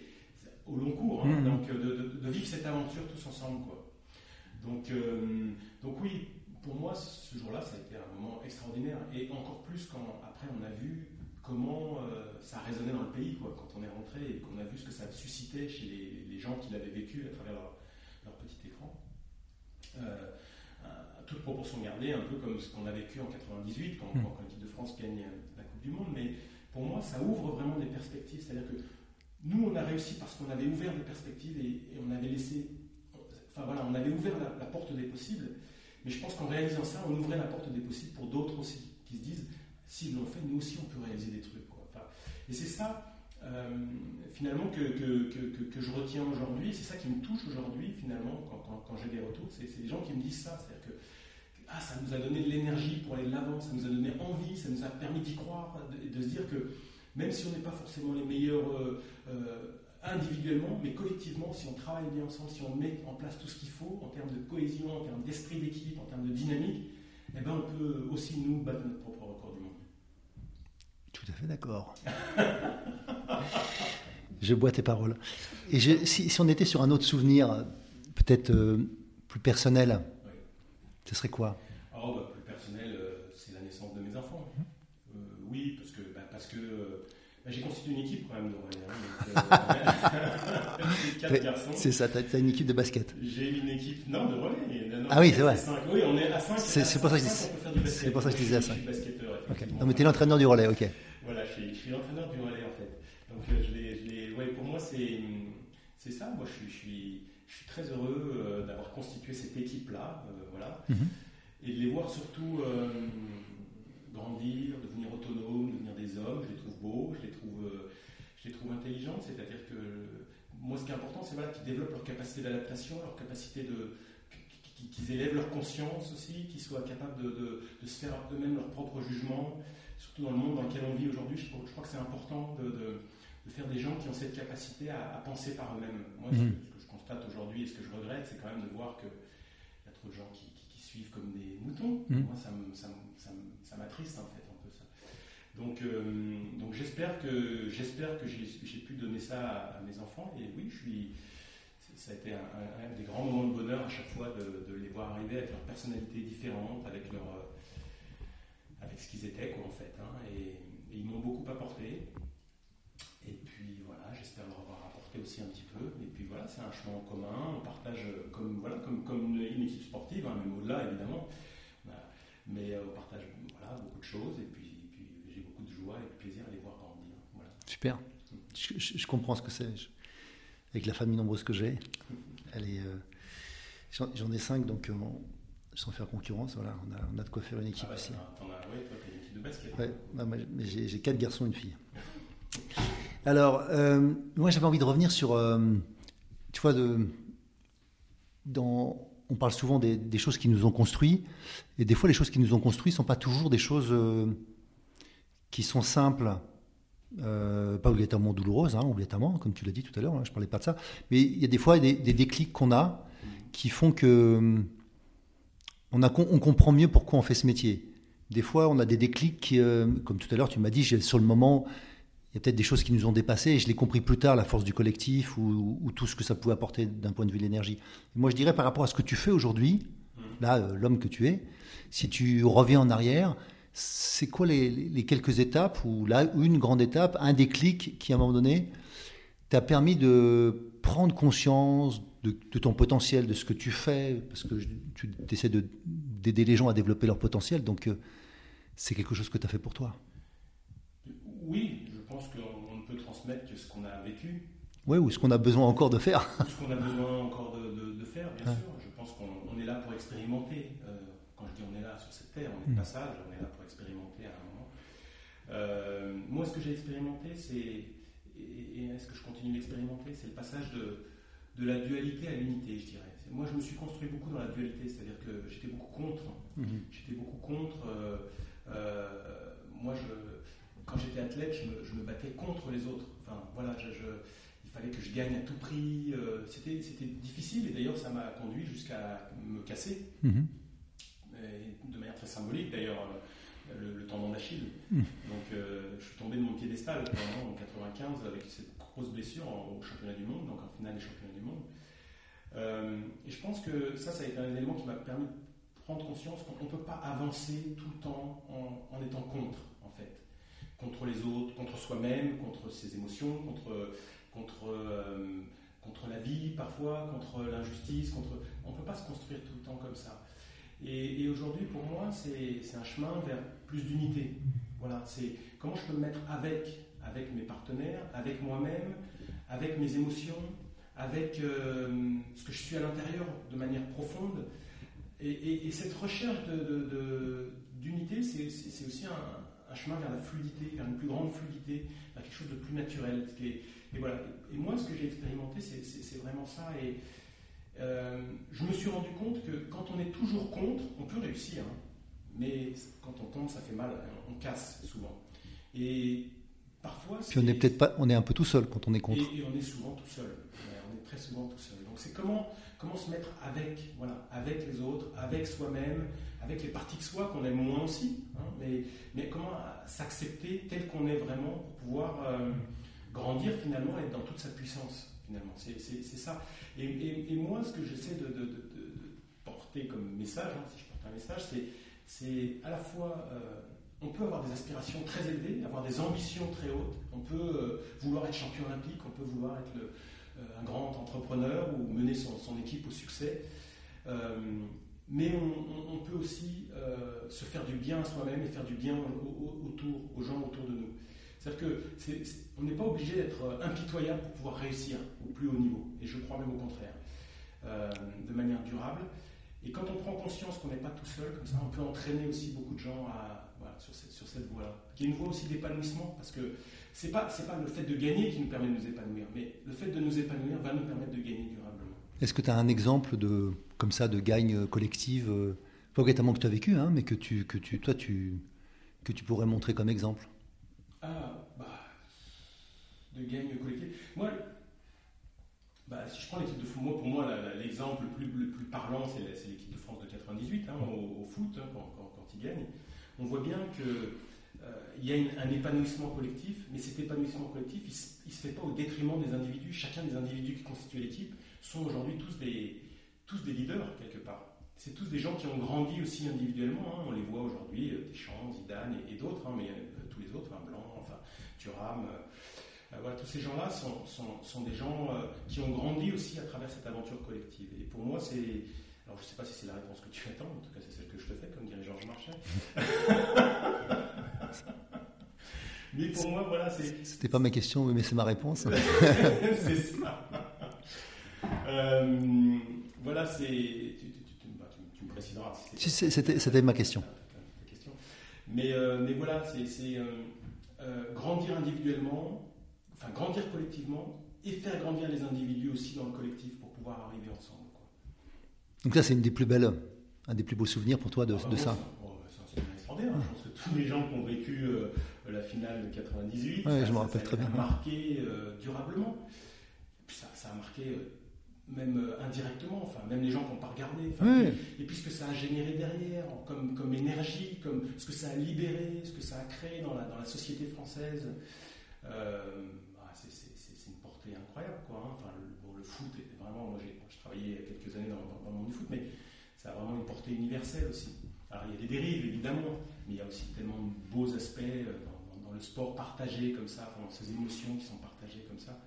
au long cours, hein, mmh. donc de, vivre cette aventure tous ensemble. Quoi. Donc, euh, donc oui, pour moi, ce jour-là, ça a été un moment extraordinaire. Et encore plus quand après on a vu comment euh, ça résonnait dans le pays, quoi, quand on est rentré et qu'on a vu ce que ça suscitait chez les, gens qui l'avaient vécu à travers leur, petit écran. Euh, à toute proportion gardée, un peu comme ce qu'on a vécu en 98 quand, hmm. quand l'équipe de France gagne la Coupe du Monde. Mais pour moi, ça ouvre vraiment des perspectives. C'est-à-dire que nous, on a réussi parce qu'on avait ouvert des perspectives et on avait laissé Enfin voilà, on avait ouvert la, porte des possibles, mais je pense qu'en réalisant ça, on ouvrait la porte des possibles pour d'autres aussi, qui se disent, s'ils l'ont fait, nous aussi on peut réaliser des trucs. Quoi. et c'est ça, euh, finalement, que, que, que, je retiens aujourd'hui, c'est ça qui me touche aujourd'hui, finalement, quand, quand, j'ai des retours, c'est, des gens qui me disent ça, c'est-à-dire que ah, ça nous a donné de l'énergie pour aller de l'avant, ça nous a donné envie, ça nous a permis d'y croire, de, de se dire que même si on n'est pas forcément les meilleurs euh, euh, individuellement, mais collectivement, si on travaille bien ensemble, si on met en place tout ce qu'il faut en termes de cohésion, en termes d'esprit d'équipe, en termes de dynamique, eh ben on peut aussi nous battre notre propre record du monde. Tout à fait d'accord. je bois tes paroles. Et si, on était sur un autre souvenir, peut-être euh, plus personnel, ce serait quoi? Oh, bah, Plus personnel, euh, c'est la naissance de mes enfants. Mmh. Euh, oui, parce que, bah, parce que bah, j'ai constitué une équipe quand même de c'est ça, tu as, une équipe de basket. J'ai une équipe, non, de relais. ah oui, c'est vrai. Oui, on est à 5. C'est pour, ça que je, pour ça que je disais à 5. Okay. Non, mais tu es l'entraîneur du relais, ok. Voilà, je suis, suis l'entraîneur du relais en fait. Donc, euh, je ouais, pour moi, c'est, ça. Moi, je suis, je suis, je suis très heureux euh, d'avoir constitué cette équipe-là. Euh. Mm -hmm. Et de les voir surtout grandir, devenir autonomes, devenir des hommes. Je les trouve beaux, je les trouve je les trouve intelligentes, c'est-à-dire que moi ce qui est important, c'est voilà, qu'ils développent leur capacité d'adaptation, leur capacité de. qu'ils élèvent leur conscience aussi, qu'ils soient capables de, de, se faire eux-mêmes leur propre jugement, surtout dans le monde dans lequel on vit aujourd'hui. Je, je, crois que c'est important de, de, faire des gens qui ont cette capacité à, penser par eux-mêmes. Moi, ce, mhm. que je constate aujourd'hui et ce que je regrette, c'est quand même de voir qu'il y a trop de gens qui, suivent comme des moutons. Mhm. Moi, ça m'attriste en fait. Donc, euh, donc j'espère que, j'espère que j'ai, pu donner ça à, mes enfants. Et oui, je suis, ça a été un, des grands moments de bonheur à chaque fois de, les voir arriver avec leur personnalité différente, avec, leur, euh, avec ce qu'ils étaient quoi, en fait. Hein. et, ils m'ont beaucoup apporté. Et puis voilà, j'espère leur avoir apporté aussi un petit peu. Et puis voilà, c'est un chemin en commun. On partage comme, voilà, comme, comme une équipe sportive, hein, même au-delà évidemment. mais on partage voilà, beaucoup de choses et puis, j'ai beaucoup de joie et de plaisir à les voir grandir. Voilà. Super. Je, comprends ce que c'est. Avec la famille nombreuse que j'ai, elle est. J'en ai cinq, donc sans faire concurrence, voilà, on a, on a, de quoi faire une équipe ah aussi. As, ouais, toi, une équipe de basket. Ouais, mais j'ai quatre garçons et une fille. Alors, euh, moi j'avais envie de revenir sur, euh, tu vois, on parle souvent des, choses qui nous ont construits, et des fois les choses qui nous ont construits ne sont pas toujours des choses euh, qui sont simples, pas obligatoirement douloureuses, hein, obligatoirement, comme tu l'as dit tout à l'heure, hein, je ne parlais pas de ça, mais il y a des fois des, déclics qu'on a qui font que on, comprend mieux pourquoi on fait ce métier. Des fois, on a des déclics, qui, comme tout à l'heure, tu m'as dit, sur le moment, il y a peut-être des choses qui nous ont dépassés et je l'ai compris plus tard, la force du collectif ou, tout ce que ça pouvait apporter d'un point de vue de l'énergie. Moi, je dirais par rapport à ce que tu fais aujourd'hui, là, euh, l'homme que tu es, si tu reviens en arrière, c'est quoi les, quelques étapes ou là, une grande étape, un déclic qui, à un moment donné, t'a permis de prendre conscience de, ton potentiel, de ce que tu fais, parce que tu essaies d'aider les gens à développer leur potentiel, donc euh, c'est quelque chose que tu as fait pour toi? Oui, pense qu'on ne peut transmettre que ce qu'on a vécu. Oui, ou ce qu'on a besoin encore de faire. ce qu'on a besoin encore de, faire, bien sûr. Je pense qu'on est là pour expérimenter. Euh, quand je dis on est là sur cette terre, on est de mm. passage, on est là pour expérimenter à un moment. Euh, moi, ce que j'ai expérimenté, c'est, et, est-ce que je continue d'expérimenter, c'est le passage de, de la dualité à l'unité, je dirais. Moi, je me suis construit beaucoup dans la dualité, c'est-à-dire que j'étais beaucoup contre. Mm-hmm. J'étais beaucoup contre. Euh, moi, je quand j'étais athlète, je me, battais contre les autres. Enfin, voilà, il fallait que je gagne à tout prix. Euh, c'était, difficile et d'ailleurs, ça m'a conduit jusqu'à me casser. Mhm. de manière très symbolique, d'ailleurs, euh, le, tendon d'Achille. Mhm. Donc, euh, je suis tombé de mon piédestal en 95 avec cette grosse blessure au championnat du monde, donc en finale des championnats du monde. et je pense que ça, ça a été un élément qui m'a permis de prendre conscience qu'on ne peut pas avancer tout le temps en étant contre contre les autres, contre soi-même, contre ses émotions, contre, contre, euh, contre la vie parfois, contre l'injustice, contre... on ne peut pas se construire tout le temps comme ça. Et, aujourd'hui, pour moi, c'est un chemin vers plus d'unité. Voilà, c'est comment je peux me mettre avec, avec mes partenaires, avec moi-même, avec mes émotions, avec euh, ce que je suis à l'intérieur de manière profonde. Et, cette recherche d'unité, de, c'est aussi un, un chemin vers la fluidité, vers une plus grande fluidité, vers quelque chose de plus naturel. et, voilà. et moi, ce que j'ai expérimenté, c'est vraiment ça. Et euh, je me suis rendu compte que quand on est toujours contre, on peut réussir. Hein. mais quand on tombe, ça fait mal, on casse souvent. Et parfois. Puis on est peut-être pas, on est un peu tout seul quand on est contre. Et, on est souvent tout seul. on est très souvent tout seul. Donc c'est comment, comment se mettre avec, voilà, avec les autres, avec soi-même, avec les parties de soi qu'on aime moins aussi, hein, mais, comment s'accepter tel qu'on est vraiment pour pouvoir euh, grandir finalement, être dans toute sa puissance finalement. C'est ça. Et, moi, ce que j'essaie de, de, porter comme message, hein, si je porte un message, c'est à la fois, euh, on peut avoir des aspirations très élevées, avoir des ambitions très hautes, on peut euh, vouloir être champion olympique, on peut vouloir être le, un grand entrepreneur ou mener son, équipe au succès mais on, peut aussi euh, se faire du bien à soi-même et faire du bien autour, aux gens autour de nous. C'est-à-dire qu'on n'est pas obligé d'être euh, impitoyable pour pouvoir réussir au plus haut niveau, et je crois même au contraire, euh, de manière durable. Et quand on prend conscience qu'on n'est pas tout seul, comme ça, on peut entraîner aussi beaucoup de gens sur cette, sur cette voie-là, qui est une voie aussi d'épanouissement, parce que c'est pas, pas le fait de gagner qui nous permet de nous épanouir, mais le fait de nous épanouir va nous permettre de gagner durablement. Est-ce que tu as un exemple de, comme ça de gagne collective, euh, pas que tu as vécu, hein, mais que, tu, que tu, toi, tu, que tu pourrais montrer comme exemple? Ah, bah, de gagne collective. Moi, bah, si je prends l'équipe de moi, pour moi, l'exemple le plus, le plus parlant, c'est l'équipe de France de 98 hein, au, foot, hein, quand, quand, ils gagnent. On voit bien que euh, il y a un épanouissement collectif, mais cet épanouissement collectif, il ne se fait pas au détriment des individus. Chacun des individus qui constituent l'équipe sont aujourd'hui tous des, leaders quelque part. C'est tous des gens qui ont grandi aussi individuellement. Hein. On les voit aujourd'hui, euh, Deschamps, Zidane et, d'autres, hein, mais euh, tous les autres, Blanc, enfin. Euh, voilà, tous ces gens-là sont, des gens qui ont grandi aussi à travers cette aventure collective. Et pour moi, c'est Alors je ne sais pas si c'est la réponse que tu attends, en tout cas c'est celle que je te fais, comme dirait Georges Marchais. mais pour moi, voilà, c'est. C'était pas ma question, mais c'est ma réponse. c'est ça. Euh, voilà, c'est. Tu, bah, me préciseras. Si c'était ma question. Mais, euh, mais voilà, c'est euh, grandir individuellement, enfin grandir collectivement et faire grandir les individus aussi dans le collectif pour pouvoir arriver ensemble. Donc ça, c'est une des plus belles, un des plus beaux souvenirs pour toi de, ah, bah, ça. Extraordinaire. Je pense que tous les gens qui ont vécu la finale de 98, ouais, ça, je me rappelle très bien. a marqué durablement. ça, ça, a marqué même euh, indirectement, enfin, même les gens qui n'ont pas regardé, et, puis ce que ça a généré derrière, comme, comme énergie, comme ce que ça a libéré, ce que ça a créé dans la, dans la société française, euh, bah, c'est une portée incroyable. Quoi, hein. enfin, le, le, foot était vraiment, moi j'ai travaillé il y a quelques années dans, le monde du foot, mais ça a vraiment une portée universelle aussi. Alors il y a des dérives évidemment, mais il y a aussi tellement de beaux aspects euh, dans, dans le sport partagé comme ça, dans ces émotions qui sont partagées comme ça.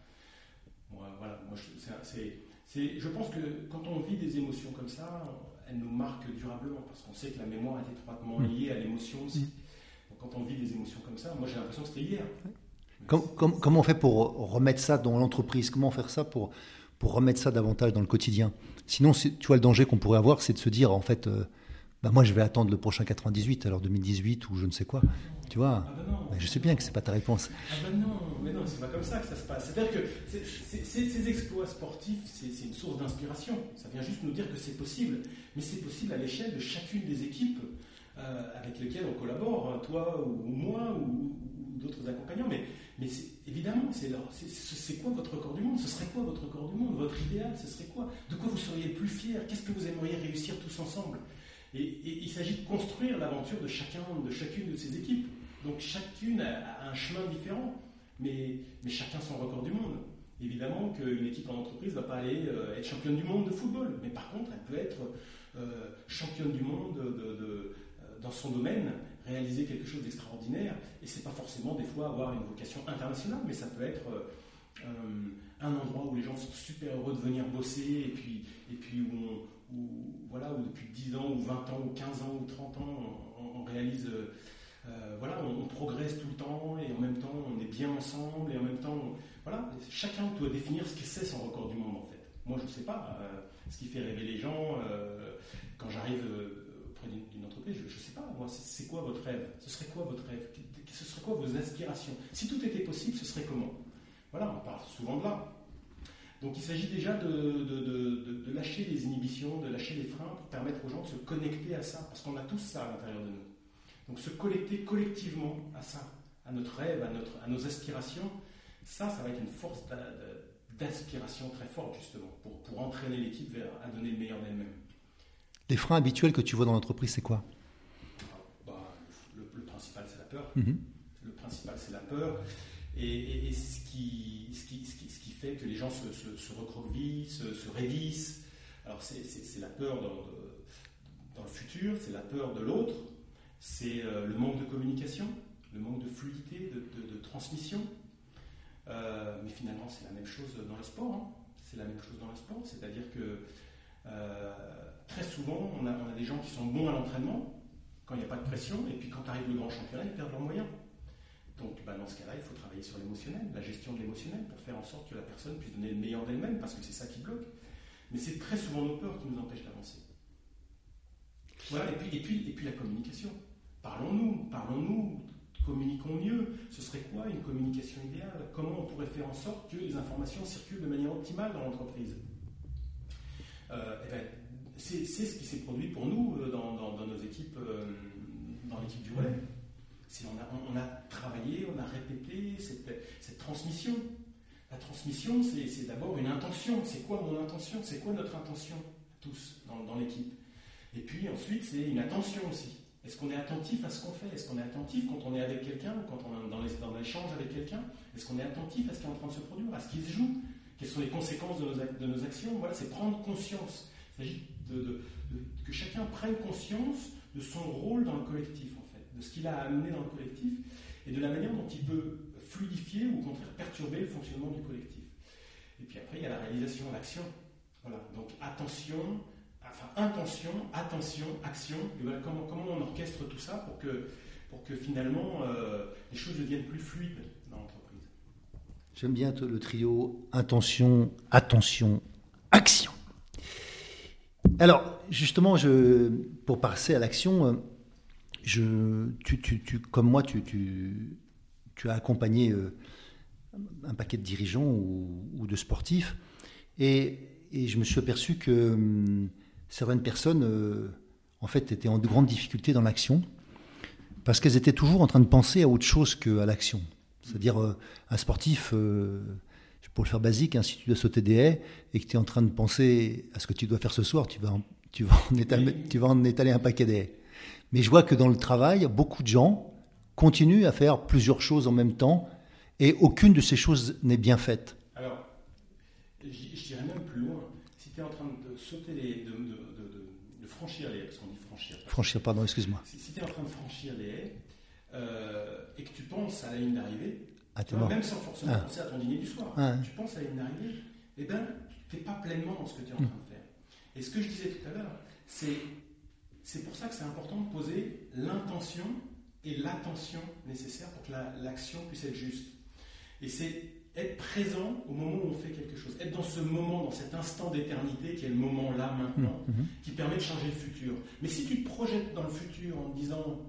Moi, voilà, moi, c'est je pense que quand on vit des émotions comme ça, elles nous marquent durablement, parce qu'on sait que la mémoire est étroitement mm. liée à l'émotion aussi. Mm. quand on vit des émotions comme ça, moi j'ai l'impression que c'était hier. comment on fait pour remettre ça dans l'entreprise? Comment faire ça pour, pour remettre ça davantage dans le quotidien? Sinon, tu vois, le danger qu'on pourrait avoir, c'est de se dire, en fait, euh, bah moi je vais attendre le prochain 98, alors 2018 ou je ne sais quoi. Tu vois ah bah Je sais bien que c'est pas ta réponse. Ah bah non, mais non, c'est pas comme ça que ça se passe. C'est-à-dire que ces exploits sportifs, c'est une source d'inspiration. Ça vient juste nous dire que c'est possible. Mais c'est possible à l'échelle de chacune des équipes euh, avec lesquelles on collabore, hein, toi ou, moi ou, d'autres accompagnants. Mais, mais évidemment, c'est quoi votre record du monde? Ce serait quoi votre record du monde? Votre idéal, ce serait quoi? De quoi vous seriez le plus fier Qu'est-ce que vous aimeriez réussir tous ensemble? Et, il s'agit de construire l'aventure de chacun, de chacune de ces équipes. Donc chacune a, un chemin différent, mais, chacun son record du monde. Évidemment qu'une équipe en entreprise ne va pas aller euh, être championne du monde de football, mais par contre, elle peut être euh, championne du monde de, euh, dans son domaine, réaliser quelque chose d'extraordinaire. Et c'est pas forcément des fois avoir une vocation internationale, mais ça peut être un endroit où les gens sont super heureux de venir bosser et puis, et puis où on, où, voilà, depuis 10 ans, ou 20 ans, ou 15 ans, ou 30 ans, on, réalise, euh, euh, voilà, on, progresse tout le temps, et en même temps, on est bien ensemble, et en même temps, voilà, chacun doit définir ce que c'est son record du monde, en fait. Moi, je ne sais pas euh, ce qui fait rêver les gens. quand j'arrive auprès d'une entreprise, je ne sais pas, moi, c'est quoi votre rêve? Ce serait quoi votre rêve? Ce serait quoi vos aspirations? Si tout était possible, ce serait comment? Voilà, on parle souvent de là. Donc il s'agit déjà de, lâcher les inhibitions, de lâcher les freins pour permettre aux gens de se connecter à ça, parce qu'on a tous ça à l'intérieur de nous. Donc se connecter collectivement à ça, à notre rêve, à, notre, à nos aspirations, ça, ça va être une force d'inspiration très forte justement, pour, pour entraîner l'équipe vers à donner le meilleur d'elle-même. Les freins habituels que tu vois dans l'entreprise, c'est quoi? Bah, le, principal, c'est la peur. Mm-hmm. Le principal, c'est la peur. Et, ce, qui, ce, qui, ce, qui, fait que les gens se, se, recroquevillent, se, se, raidissent. Alors c'est la peur dans, dans, le futur, c'est la peur de l'autre, c'est euh, le manque de communication, le manque de fluidité, de, transmission. Euh, mais finalement, c'est la même chose dans le sport. Hein. C'est la même chose dans le sport, c'est-à-dire que euh, très souvent, on a, on a, des gens qui sont bons à l'entraînement quand il n'y a pas de pression, et puis quand arrive le grand championnat, ils perdent leurs moyens. Donc bah, dans ce cas-là, il faut travailler sur l'émotionnel, la gestion de l'émotionnel, pour faire en sorte que la personne puisse donner le meilleur d'elle-même, parce que c'est ça qui bloque. Mais c'est très souvent nos peurs qui nous empêchent d'avancer. Voilà, et puis, et, puis, et puis la communication. Parlons-nous, parlons-nous, communiquons mieux. Ce serait quoi une communication idéale? Comment on pourrait faire en sorte que les informations circulent de manière optimale dans l'entreprise? Euh, eh ben, C'est ce qui s'est produit pour nous euh, dans, nos équipes, euh, dans l'équipe du relais on, a, travaillé, on a répété cette, transmission. La transmission, c'est d'abord une intention. C'est quoi mon intention? C'est quoi notre intention, tous, dans, l'équipe Et puis ensuite, c'est une attention aussi. Est-ce qu'on est attentif à ce qu'on fait? Est-ce qu'on est attentif quand on est avec quelqu'un ou quand on est dans l'échange avec quelqu'un? Est-ce qu'on est attentif à ce qui est en train de se produire, à ce qui se joue? Quelles sont les conséquences de nos, actions? Voilà, c'est prendre conscience. Il s'agit de, que chacun prenne conscience de son rôle dans le collectif de ce qu'il a amené dans le collectif et de la manière dont il peut fluidifier ou au contraire perturber le fonctionnement du collectif. Et puis après, il y a la réalisation, l'action. Voilà. Donc attention enfin, intention, attention, action. comment, comment, on orchestre tout ça pour que, pour que finalement euh, les choses deviennent plus fluides dans l'entreprise J'aime bien le trio intention, attention, action. Alors, justement, pour passer à l'action, euh, je, tu, tu, comme moi, tu, tu as accompagné euh, un paquet de dirigeants ou, de sportifs, et, et, je me suis aperçu que hum, certaines personnes, euh, en fait, étaient en de grandes difficultés dans l'action, parce qu'elles étaient toujours en train de penser à autre chose qu'à l'action. C'est-à-dire, un sportif pour le faire basique, hein, si tu dois sauter des haies et que tu es en train de penser à ce que tu dois faire ce soir, tu vas en, tu vas en, étaler, tu vas en étaler un paquet des haies. Mais je vois que dans le travail, beaucoup de gens continuent à faire plusieurs choses en même temps et aucune de ces choses n'est bien faite. Alors, je, dirais même plus loin. Si tu es en train de sauter les, de, de, de, franchir les haies, parce qu'on dit franchir. Franchir, pardon, excuse-moi. Si, tu es en train de franchir les haies euh, et que tu penses à la ligne d'arrivée, ah, même sans forcément ah. penser à ton dîner du soir. Ah, tu penses à une arrivée, eh bien, tu n'es pas pleinement dans ce que tu es en train de faire. Et ce que je disais tout à l'heure, c'est, c'est pour ça que c'est important de poser l'intention et l'attention nécessaire pour que l'action puisse être juste. Et c'est être présent au moment où on fait quelque chose, être dans ce moment, dans cet instant d'éternité qui est le moment là, maintenant, mmh, mmh. qui permet de changer le futur. Mais si tu te projettes dans le futur en te disant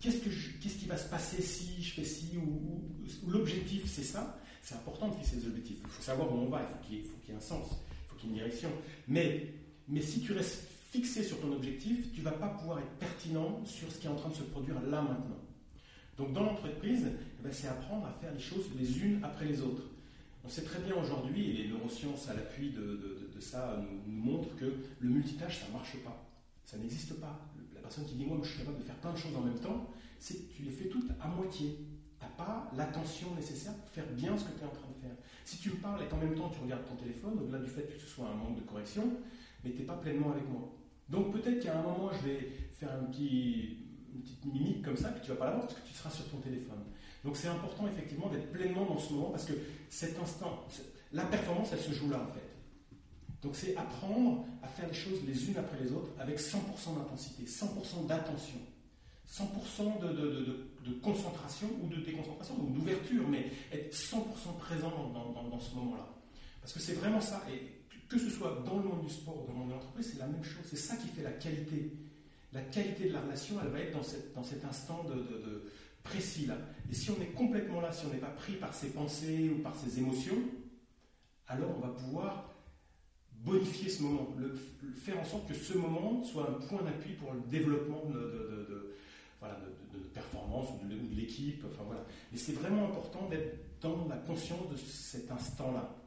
qu'est-ce, que qu'est-ce qui va se passer si je fais ci, ou, l'objectif c'est ça, c'est important de fixer des objectifs. Il faut savoir où on va, il faut qu'il y ait, faut qu'il y ait un sens, il faut qu'il y ait une direction. Mais, mais si tu restes fixé sur ton objectif, tu ne vas pas pouvoir être pertinent sur ce qui est en train de se produire là maintenant. Donc dans l'entreprise, eh ben, c'est apprendre à faire les choses les unes après les autres. On sait très bien aujourd'hui, et les neurosciences à l'appui de, ça nous, nous, montrent que le multitâche, ça ne marche pas. Ça n'existe pas personne qui dit Moi, je suis capable de faire plein de choses en même temps, c'est que tu les fais toutes à moitié. Tu n'as pas l'attention nécessaire pour faire bien ce que tu es en train de faire. Si tu me parles et qu'en même temps tu regardes ton téléphone, au-delà du fait que ce soit un manque de correction, mais tu n'es pas pleinement avec moi. Donc peut-être qu'à un moment, je vais faire un petit, une petite mimique comme ça, que tu vas pas l'avoir parce que tu seras sur ton téléphone. Donc c'est important effectivement d'être pleinement dans ce moment parce que cet instant, la performance, elle se joue là en fait. Donc c'est apprendre à faire les choses les unes après les autres avec 100% d'intensité, 100% d'attention, 100% de, concentration ou de déconcentration ou d'ouverture, mais être 100% présent dans, ce moment-là. Parce que c'est vraiment ça, que ce soit dans le monde du sport ou dans le monde de l'entreprise, c'est la même chose, c'est ça qui fait la qualité. La qualité de la relation, elle va être dans, cet instant précis là. Et si on est complètement là, si on n'est pas pris par ses pensées ou par ses émotions, alors on va pouvoir bonifier ce moment, faire en sorte que ce moment soit un point d'appui pour le développement de, de, de performance ou de, l'équipe. Enfin, voilà. Et c'est vraiment important d'être dans la conscience de cet instant-là.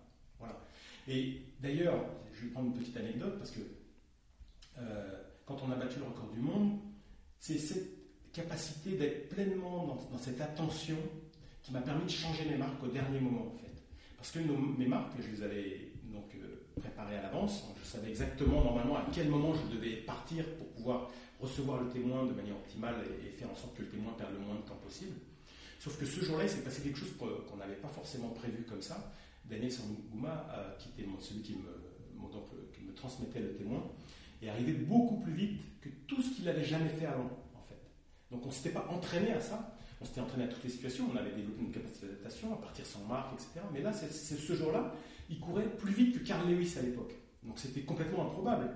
Et d'ailleurs, je vais prendre une petite anecdote parce que euh, quand on a battu le record du monde, c'est cette capacité d'être pleinement dans, cette attention qui m'a permis de changer mes marques au dernier moment en fait. Parce que mes marques, je les avais donc préparé à l'avance. Je savais exactement normalement à quel moment je devais partir pour pouvoir recevoir le témoin de manière optimale et, faire en sorte que le témoin perde le moins de temps possible. Sauf que ce jour-là, il s'est passé quelque chose qu'on n'avait pas forcément prévu comme ça. Daniel Sangouma, qui était celui qui me, qui me transmettait le témoin, est arrivé beaucoup plus vite que tout ce qu'il n'avait jamais fait avant, en fait. Donc on ne s'était pas entraîné à ça, on s'était entraîné à toutes les situations, on avait développé une capacité d'adaptation, à partir sans marque, etc. Mais là, c'est ce jour-là, il courait plus vite que Carl Lewis à l'époque. Donc c'était complètement improbable.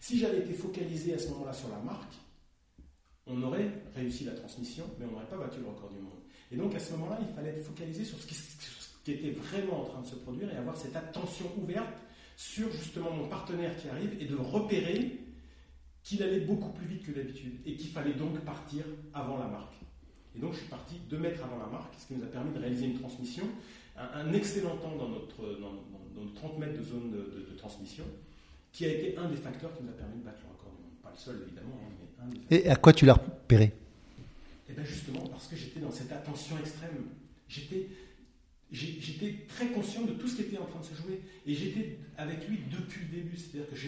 Si j'avais été focalisé à ce moment-là sur la marque, on aurait réussi la transmission, mais on n'aurait pas battu le record du monde. Et donc à ce moment-là, il fallait être focalisé sur ce, qui, était vraiment en train de se produire et avoir cette attention ouverte sur justement mon partenaire qui arrive et de repérer qu'il allait beaucoup plus vite que d'habitude et qu'il fallait donc partir avant la marque. Et donc je suis parti deux mètres avant la marque, ce qui nous a permis de réaliser une transmission un, excellent temps dans notre, dans, nos 30 mètres de zone de, transmission, qui a été un des facteurs qui nous a permis de battre le record du monde. Pas le seul, évidemment, hein, mais un des facteurs. Et à quoi tu l'as repéré? Eh bien, justement, parce que j'étais dans cette attention extrême. J'étais. J'étais très conscient de tout ce qui était en train de se jouer et j'étais avec lui depuis le début. C'est-à-dire que je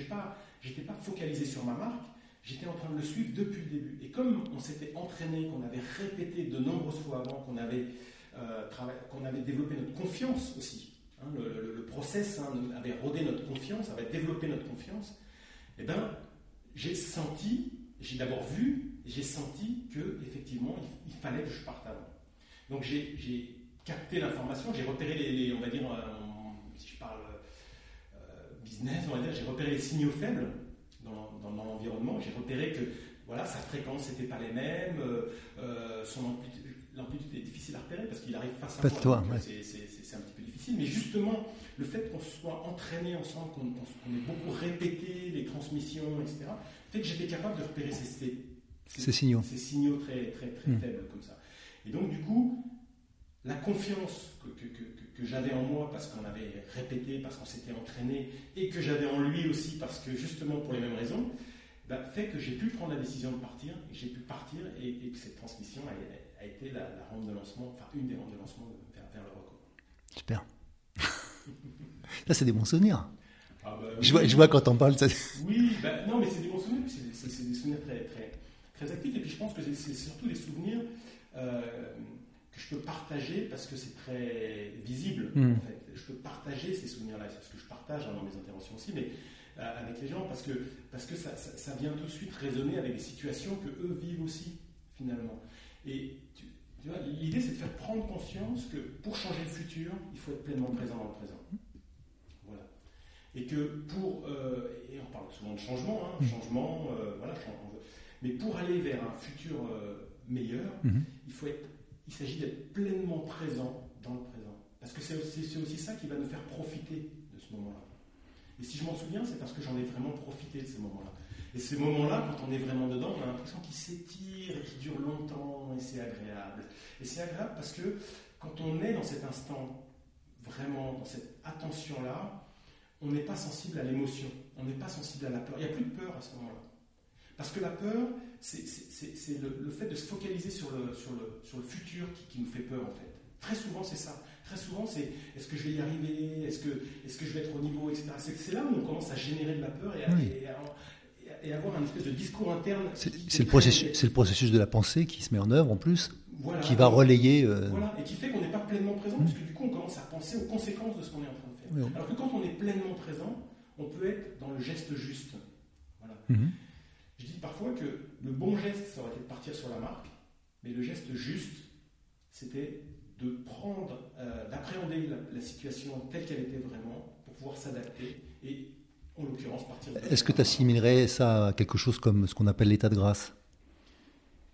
n'étais pas, focalisé sur ma marque, j'étais en train de le suivre depuis le début. Et comme on s'était entraîné, qu'on avait répété de nombreuses fois avant, qu'on avait euh, qu'on avait développé notre confiance aussi. Hein, le, process hein, avait rodé notre confiance, avait développé notre confiance. eh ben, j'ai senti, j'ai d'abord vu, j'ai senti que effectivement il, fallait que je parte avant. Donc j'ai capté l'information, j'ai repéré les, on va dire, si je parle business, on va dire, j'ai repéré les signaux faibles dans, dans l'environnement, j'ai repéré que voilà, sa fréquence n'était pas les mêmes, son amplitude l'amplitude est difficile à repérer parce qu'il arrive face à toi. C'est un petit peu difficile. Mais justement, le fait qu'on soit entraîné ensemble, qu'on ait beaucoup répété les transmissions, etc., fait que j'étais capable de repérer ces, ces, signaux. Ces signaux très, très, très hmm. faibles comme ça. Et donc, du coup, la confiance que, que, que, que j'avais en moi parce qu'on avait répété, parce qu'on s'était entraîné, et que j'avais en lui aussi parce que justement pour les mêmes raisons, bah, fait que j'ai pu prendre la décision de partir, et j'ai pu partir, et, que cette transmission a, a été la, rampe de lancement, enfin une des rampes de lancement vers, vers le record. Super. Là, c'est des bons souvenirs. Ah bah je, vois, je, vois, quand on parle ça. Oui, bah, non, mais c'est des bons souvenirs, c'est des souvenirs très, très, très actifs, et puis je pense que c'est surtout des souvenirs euh, que je peux partager parce que c'est très visible, hmm. en fait. Je peux partager ces souvenirs-là, c'est ce que je partage dans mes interventions aussi, mais euh, avec les gens parce que, parce que ça, ça, vient tout de suite résonner avec des situations que eux vivent aussi, finalement. Et tu, vois, l'idée, c'est de faire prendre conscience que pour changer le futur, il faut être pleinement présent dans le présent. Voilà. Et que pour. Euh, et on parle souvent de changement, hein, changement, euh, voilà, mais pour aller vers un futur meilleur, mhm. il faut être. Il s'agit d'être pleinement présent dans le présent. Parce que c'est aussi, ça qui va nous faire profiter de ce moment-là. Et si je m'en souviens, c'est parce que j'en ai vraiment profité de ces moments-là. Et ces moments-là, quand on est vraiment dedans, on a l'impression qu'ils s'étirent et qu'ils durent longtemps, et c'est agréable. Et c'est agréable parce que quand on est dans cet instant, vraiment dans cette attention-là, on n'est pas sensible à l'émotion, on n'est pas sensible à la peur. Il n'y a plus de peur à ce moment-là. Parce que la peur, c'est le, fait de se focaliser sur le, sur le, sur le futur qui, qui nous fait peur, en fait. Très souvent, c'est ça. Très souvent, c'est est-ce que je vais y arriver? Est-ce que, est que je vais être au niveau etc. C'est là où on commence à générer de la peur et à, et avoir un espèce de discours interne. C'est le, processus, le processus de la pensée qui se met en œuvre en plus, qui va relayer. Euh, voilà, et qui fait qu'on n'est pas pleinement présent, parce que du coup, on commence à penser aux conséquences de ce qu'on est en train de faire. Alors que quand on est pleinement présent, on peut être dans le geste juste. Voilà. Mhm. Je dis parfois que le bon geste, ça aurait été de partir sur la marque, mais le geste juste, c'était de prendre, euh, d'appréhender la, situation telle qu'elle était vraiment pour pouvoir s'adapter et, en l'occurrence, partir. Est-ce que tu assimilerais ça à quelque chose comme ce qu'on appelle l'état de grâce?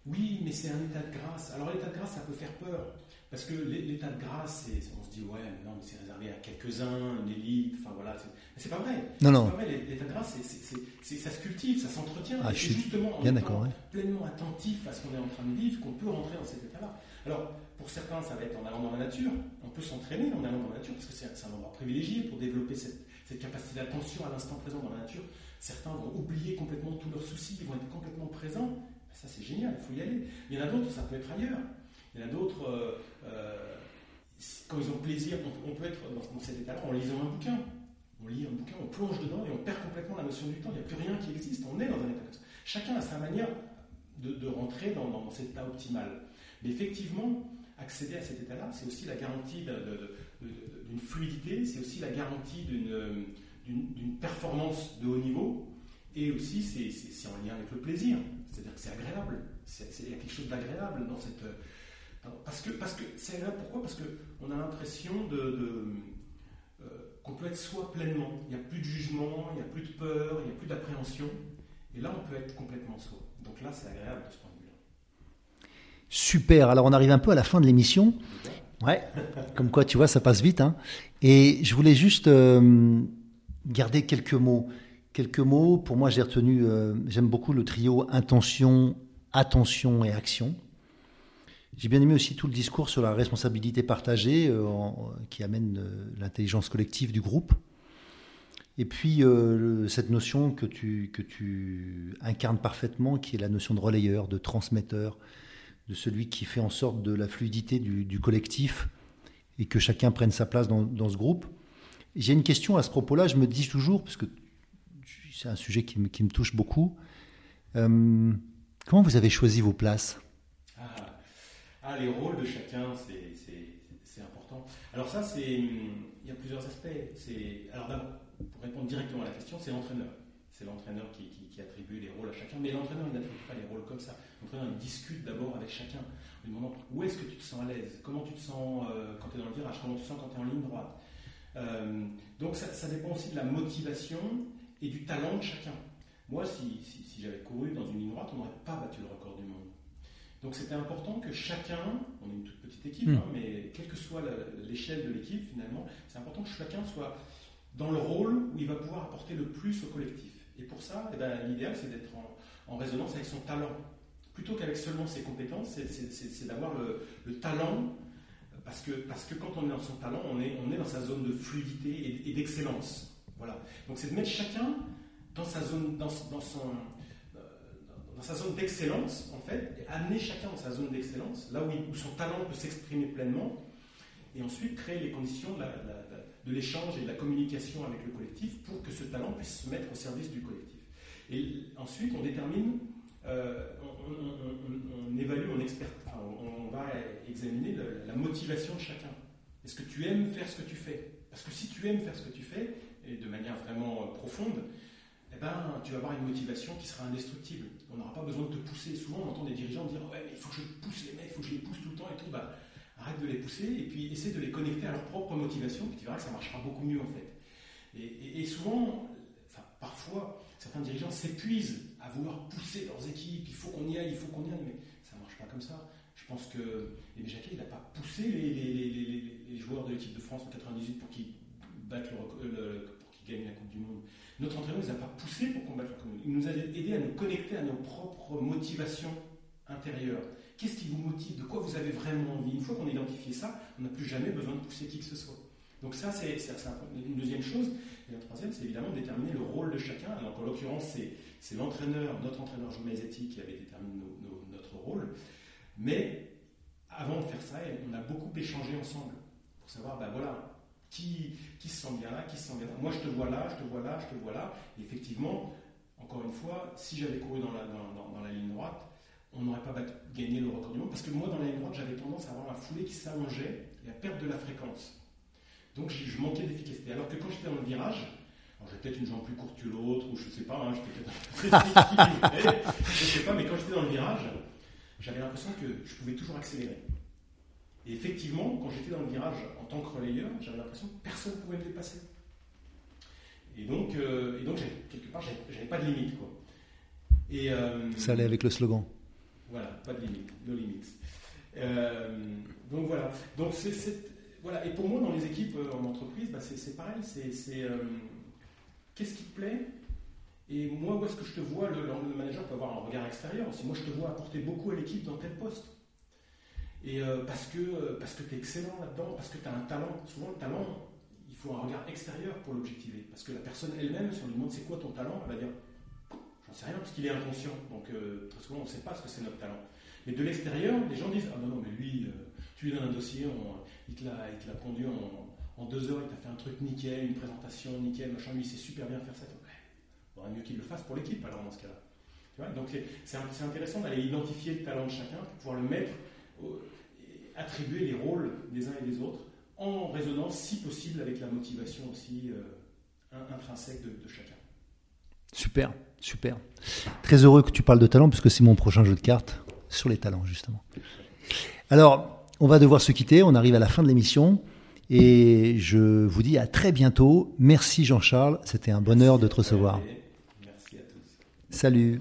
Oui, mais c'est un état de grâce. Alors l'état de grâce, ça peut faire peur. Parce que l'état de grâce, on se dit, ouais, mais non, mais c'est réservé à quelques-uns, une élite, enfin voilà. Mais c'est pas vrai. Non, non. L'état de grâce, ça se cultive, ça s'entretient. Ah, je suis justement en bien étant pleinement attentif à ce qu'on est en train de vivre qu'on peut rentrer dans cet état-là. Alors, pour certains, ça va être en allant dans la nature. On peut s'entraîner en allant dans la nature parce que c'est un endroit privilégié pour développer cette, capacité d'attention à l'instant présent dans la nature. Certains vont oublier complètement tous leurs soucis, ils vont être complètement présents. Ça, c'est génial, il faut y aller. Il y en a d'autres, ça peut être ailleurs. Il y en a d'autres, euh, euh, quand ils ont plaisir, on, peut être dans, cet état-là en lisant un bouquin. On lit un bouquin, on plonge dedans et on perd complètement la notion du temps. Il n'y a plus rien qui existe. On est dans un état comme ça. Chacun a sa manière de, rentrer dans, dans cet état optimal. Mais effectivement, accéder à cet état-là, c'est aussi la garantie d'une fluidité, c'est aussi la garantie d'une performance de haut niveau, et aussi c'est en lien avec le plaisir, c'est-à-dire que c'est agréable, il y a quelque chose d'agréable dans cette... Parce que parce que c'est agréable, pourquoi? Parce qu'on a l'impression de, euh, qu'on peut être soi pleinement, il n'y a plus de jugement, il n'y a plus de peur, il n'y a plus d'appréhension, et là on peut être complètement soi. Donc là c'est agréable de ce point de vue. Super. Alors, on arrive un peu à la fin de l'émission. Ouais. Comme quoi, tu vois, ça passe vite. Hein. Et je voulais juste euh, garder quelques mots. Quelques mots. Pour moi, j'ai retenu, euh, j'aime beaucoup le trio intention, attention et action. J'ai bien aimé aussi tout le discours sur la responsabilité partagée euh, qui amène l'intelligence collective du groupe. Et puis cette notion que tu, incarnes parfaitement, qui est la notion de relayeur, de transmetteur, de celui qui fait en sorte de la fluidité du, collectif et que chacun prenne sa place dans, ce groupe. J'ai une question à ce propos-là, je me dis toujours, parce que c'est un sujet qui me, touche beaucoup, euh, comment vous avez choisi vos places? Ah, les rôles de chacun, c'est important. Alors ça, c'est il y a plusieurs aspects. Alors pour répondre directement à la question, c'est l'entraîneur. c'est l'entraîneur qui, attribue les rôles à chacun. Mais l'entraîneur, il n'attribue pas les rôles comme ça. L'entraîneur, il discute d'abord avec chacun, en lui demandant où est-ce que tu te sens à l'aise, comment tu te sens euh, quand tu es dans le virage, comment tu te sens quand tu es en ligne droite? Euh, donc ça, dépend aussi de la motivation et du talent de chacun. Moi, si, j'avais couru dans une ligne droite, on n'aurait pas battu le record. Donc c'était important que chacun, on est une toute petite équipe, hmm. hein, mais quelle que soit l'échelle de l'équipe finalement, c'est important que chacun soit dans le rôle où il va pouvoir apporter le plus au collectif. Et pour ça, eh ben, l'idéal c'est d'être en, résonance avec son talent. Plutôt qu'avec seulement ses compétences, c'est d'avoir le, talent, parce que, parce que quand on est dans son talent, on est, on est dans sa zone de fluidité et, d'excellence. Voilà. Donc c'est de mettre chacun dans sa zone, dans, dans son, dans sa zone d'excellence, en fait, et amener chacun dans sa zone d'excellence, là où, son talent peut s'exprimer pleinement, et ensuite créer les conditions de, l'échange et de la communication avec le collectif pour que ce talent puisse se mettre au service du collectif. Et ensuite, on détermine, euh, on, évalue, on, on, va examiner la motivation de chacun. Est-ce que tu aimes faire ce que tu fais? Parce que si tu aimes faire ce que tu fais, et de manière vraiment profonde, eh ben, tu vas avoir une motivation qui sera indestructible. On n'aura pas besoin de te pousser. Souvent, on entend des dirigeants dire Ouais, mais il faut que je pousse les mecs, il faut que je les pousse tout le temps et tout. Bah, arrête de les pousser et puis essaie de les connecter à leur propre motivation, puis tu verras que ça marchera beaucoup mieux en fait. Et, souvent, parfois, certains dirigeants s'épuisent à vouloir pousser leurs équipes il faut qu'on y aille, il faut qu'on y aille, mais ça ne marche pas comme ça. Je pense que Aimé Jacquet, il n'a pas poussé les, joueurs de l'équipe de France en 98 pour qu'ils battent le, pour qu'ils gagnent la Coupe du Monde. Notre entraîneur ne nous a pas poussé pour combattre la communauté. Il nous a aidé à nous connecter à nos propres motivations intérieures. Qu'est-ce qui vous motive? De quoi vous avez vraiment envie? Une fois qu'on a identifié ça, on n'a plus jamais besoin de pousser qui que ce soit. Donc ça, c'est une deuxième chose. Et la troisième, c'est évidemment déterminer le rôle de chacun. Donc en l'occurrence, c'est l'entraîneur, notre entraîneur Jean Maisetti qui avait déterminé notre rôle. Mais avant de faire ça, on a beaucoup échangé ensemble pour savoir, ben voilà, qui, qui se sent bien là, qui se sent bien là. Moi, je te vois là, je te vois là, je te vois là. Et effectivement, encore une fois, si j'avais couru dans la, dans, la ligne droite, on n'aurait pas gagné le record du monde. Parce que moi, dans la ligne droite, j'avais tendance à avoir la foulée qui s'allongeait et à perdre de la fréquence. Donc, je, manquais d'efficacité. Alors que quand j'étais dans le virage, j'ai peut-être une jambe plus courte que l'autre, ou je sais pas, hein, j'étais peut-être je sais pas, mais quand j'étais dans le virage, j'avais l'impression que je pouvais toujours accélérer. Et effectivement, quand j'étais dans le virage en tant que relayeur, j'avais l'impression que personne ne pouvait me dépasser. Et donc, euh, et donc quelque part, j'avais pas de limite. Quoi. Et, euh, Ça allait avec le slogan. Voilà, pas de limite, no limits. Euh, donc voilà. Donc c'est, voilà. Et pour moi, dans les équipes en entreprise, bah, c'est, pareil. C'est, qu'est-ce qui te plaît? Et moi, où est-ce que je te vois? Le, le, manager peut avoir un regard extérieur aussi. Moi, je te vois apporter beaucoup à l'équipe dans tel poste. Et euh, parce que, euh, parce que tu es excellent là-dedans, parce que tu as un talent. Souvent, le talent, il faut un regard extérieur pour l'objectiver. Parce que la personne elle-même, si on lui demande c'est quoi ton talent, elle va dire j'en sais rien, parce qu'il est inconscient. Donc, euh, très souvent, on ne sait pas ce que c'est notre talent. Mais de l'extérieur, les gens disent ah non, non, mais lui, tu lui donnes un dossier, il te l'a conduit en, deux heures, il t'a fait un truc nickel, une présentation nickel, machin, lui, il sait super bien faire ça. Il vaudrait mieux qu'il le fasse pour l'équipe, alors, dans ce cas-là. Donc, c'est intéressant d'aller identifier le talent de chacun pour pouvoir le mettre attribuer les rôles des uns et des autres en résonance, si possible, avec la motivation aussi euh, intrinsèque de, chacun. Super, super. Très heureux que tu parles de talent, puisque c'est mon prochain jeu de cartes sur les talents, justement. Alors, on va devoir se quitter, on arrive à la fin de l'émission. Et je vous dis à très bientôt. Merci Jean-Charles, c'était un bonheur de te recevoir. Merci à tous. Salut.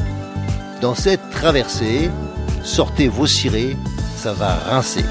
Dans cette traversée, sortez vos cirés, ça va rincer.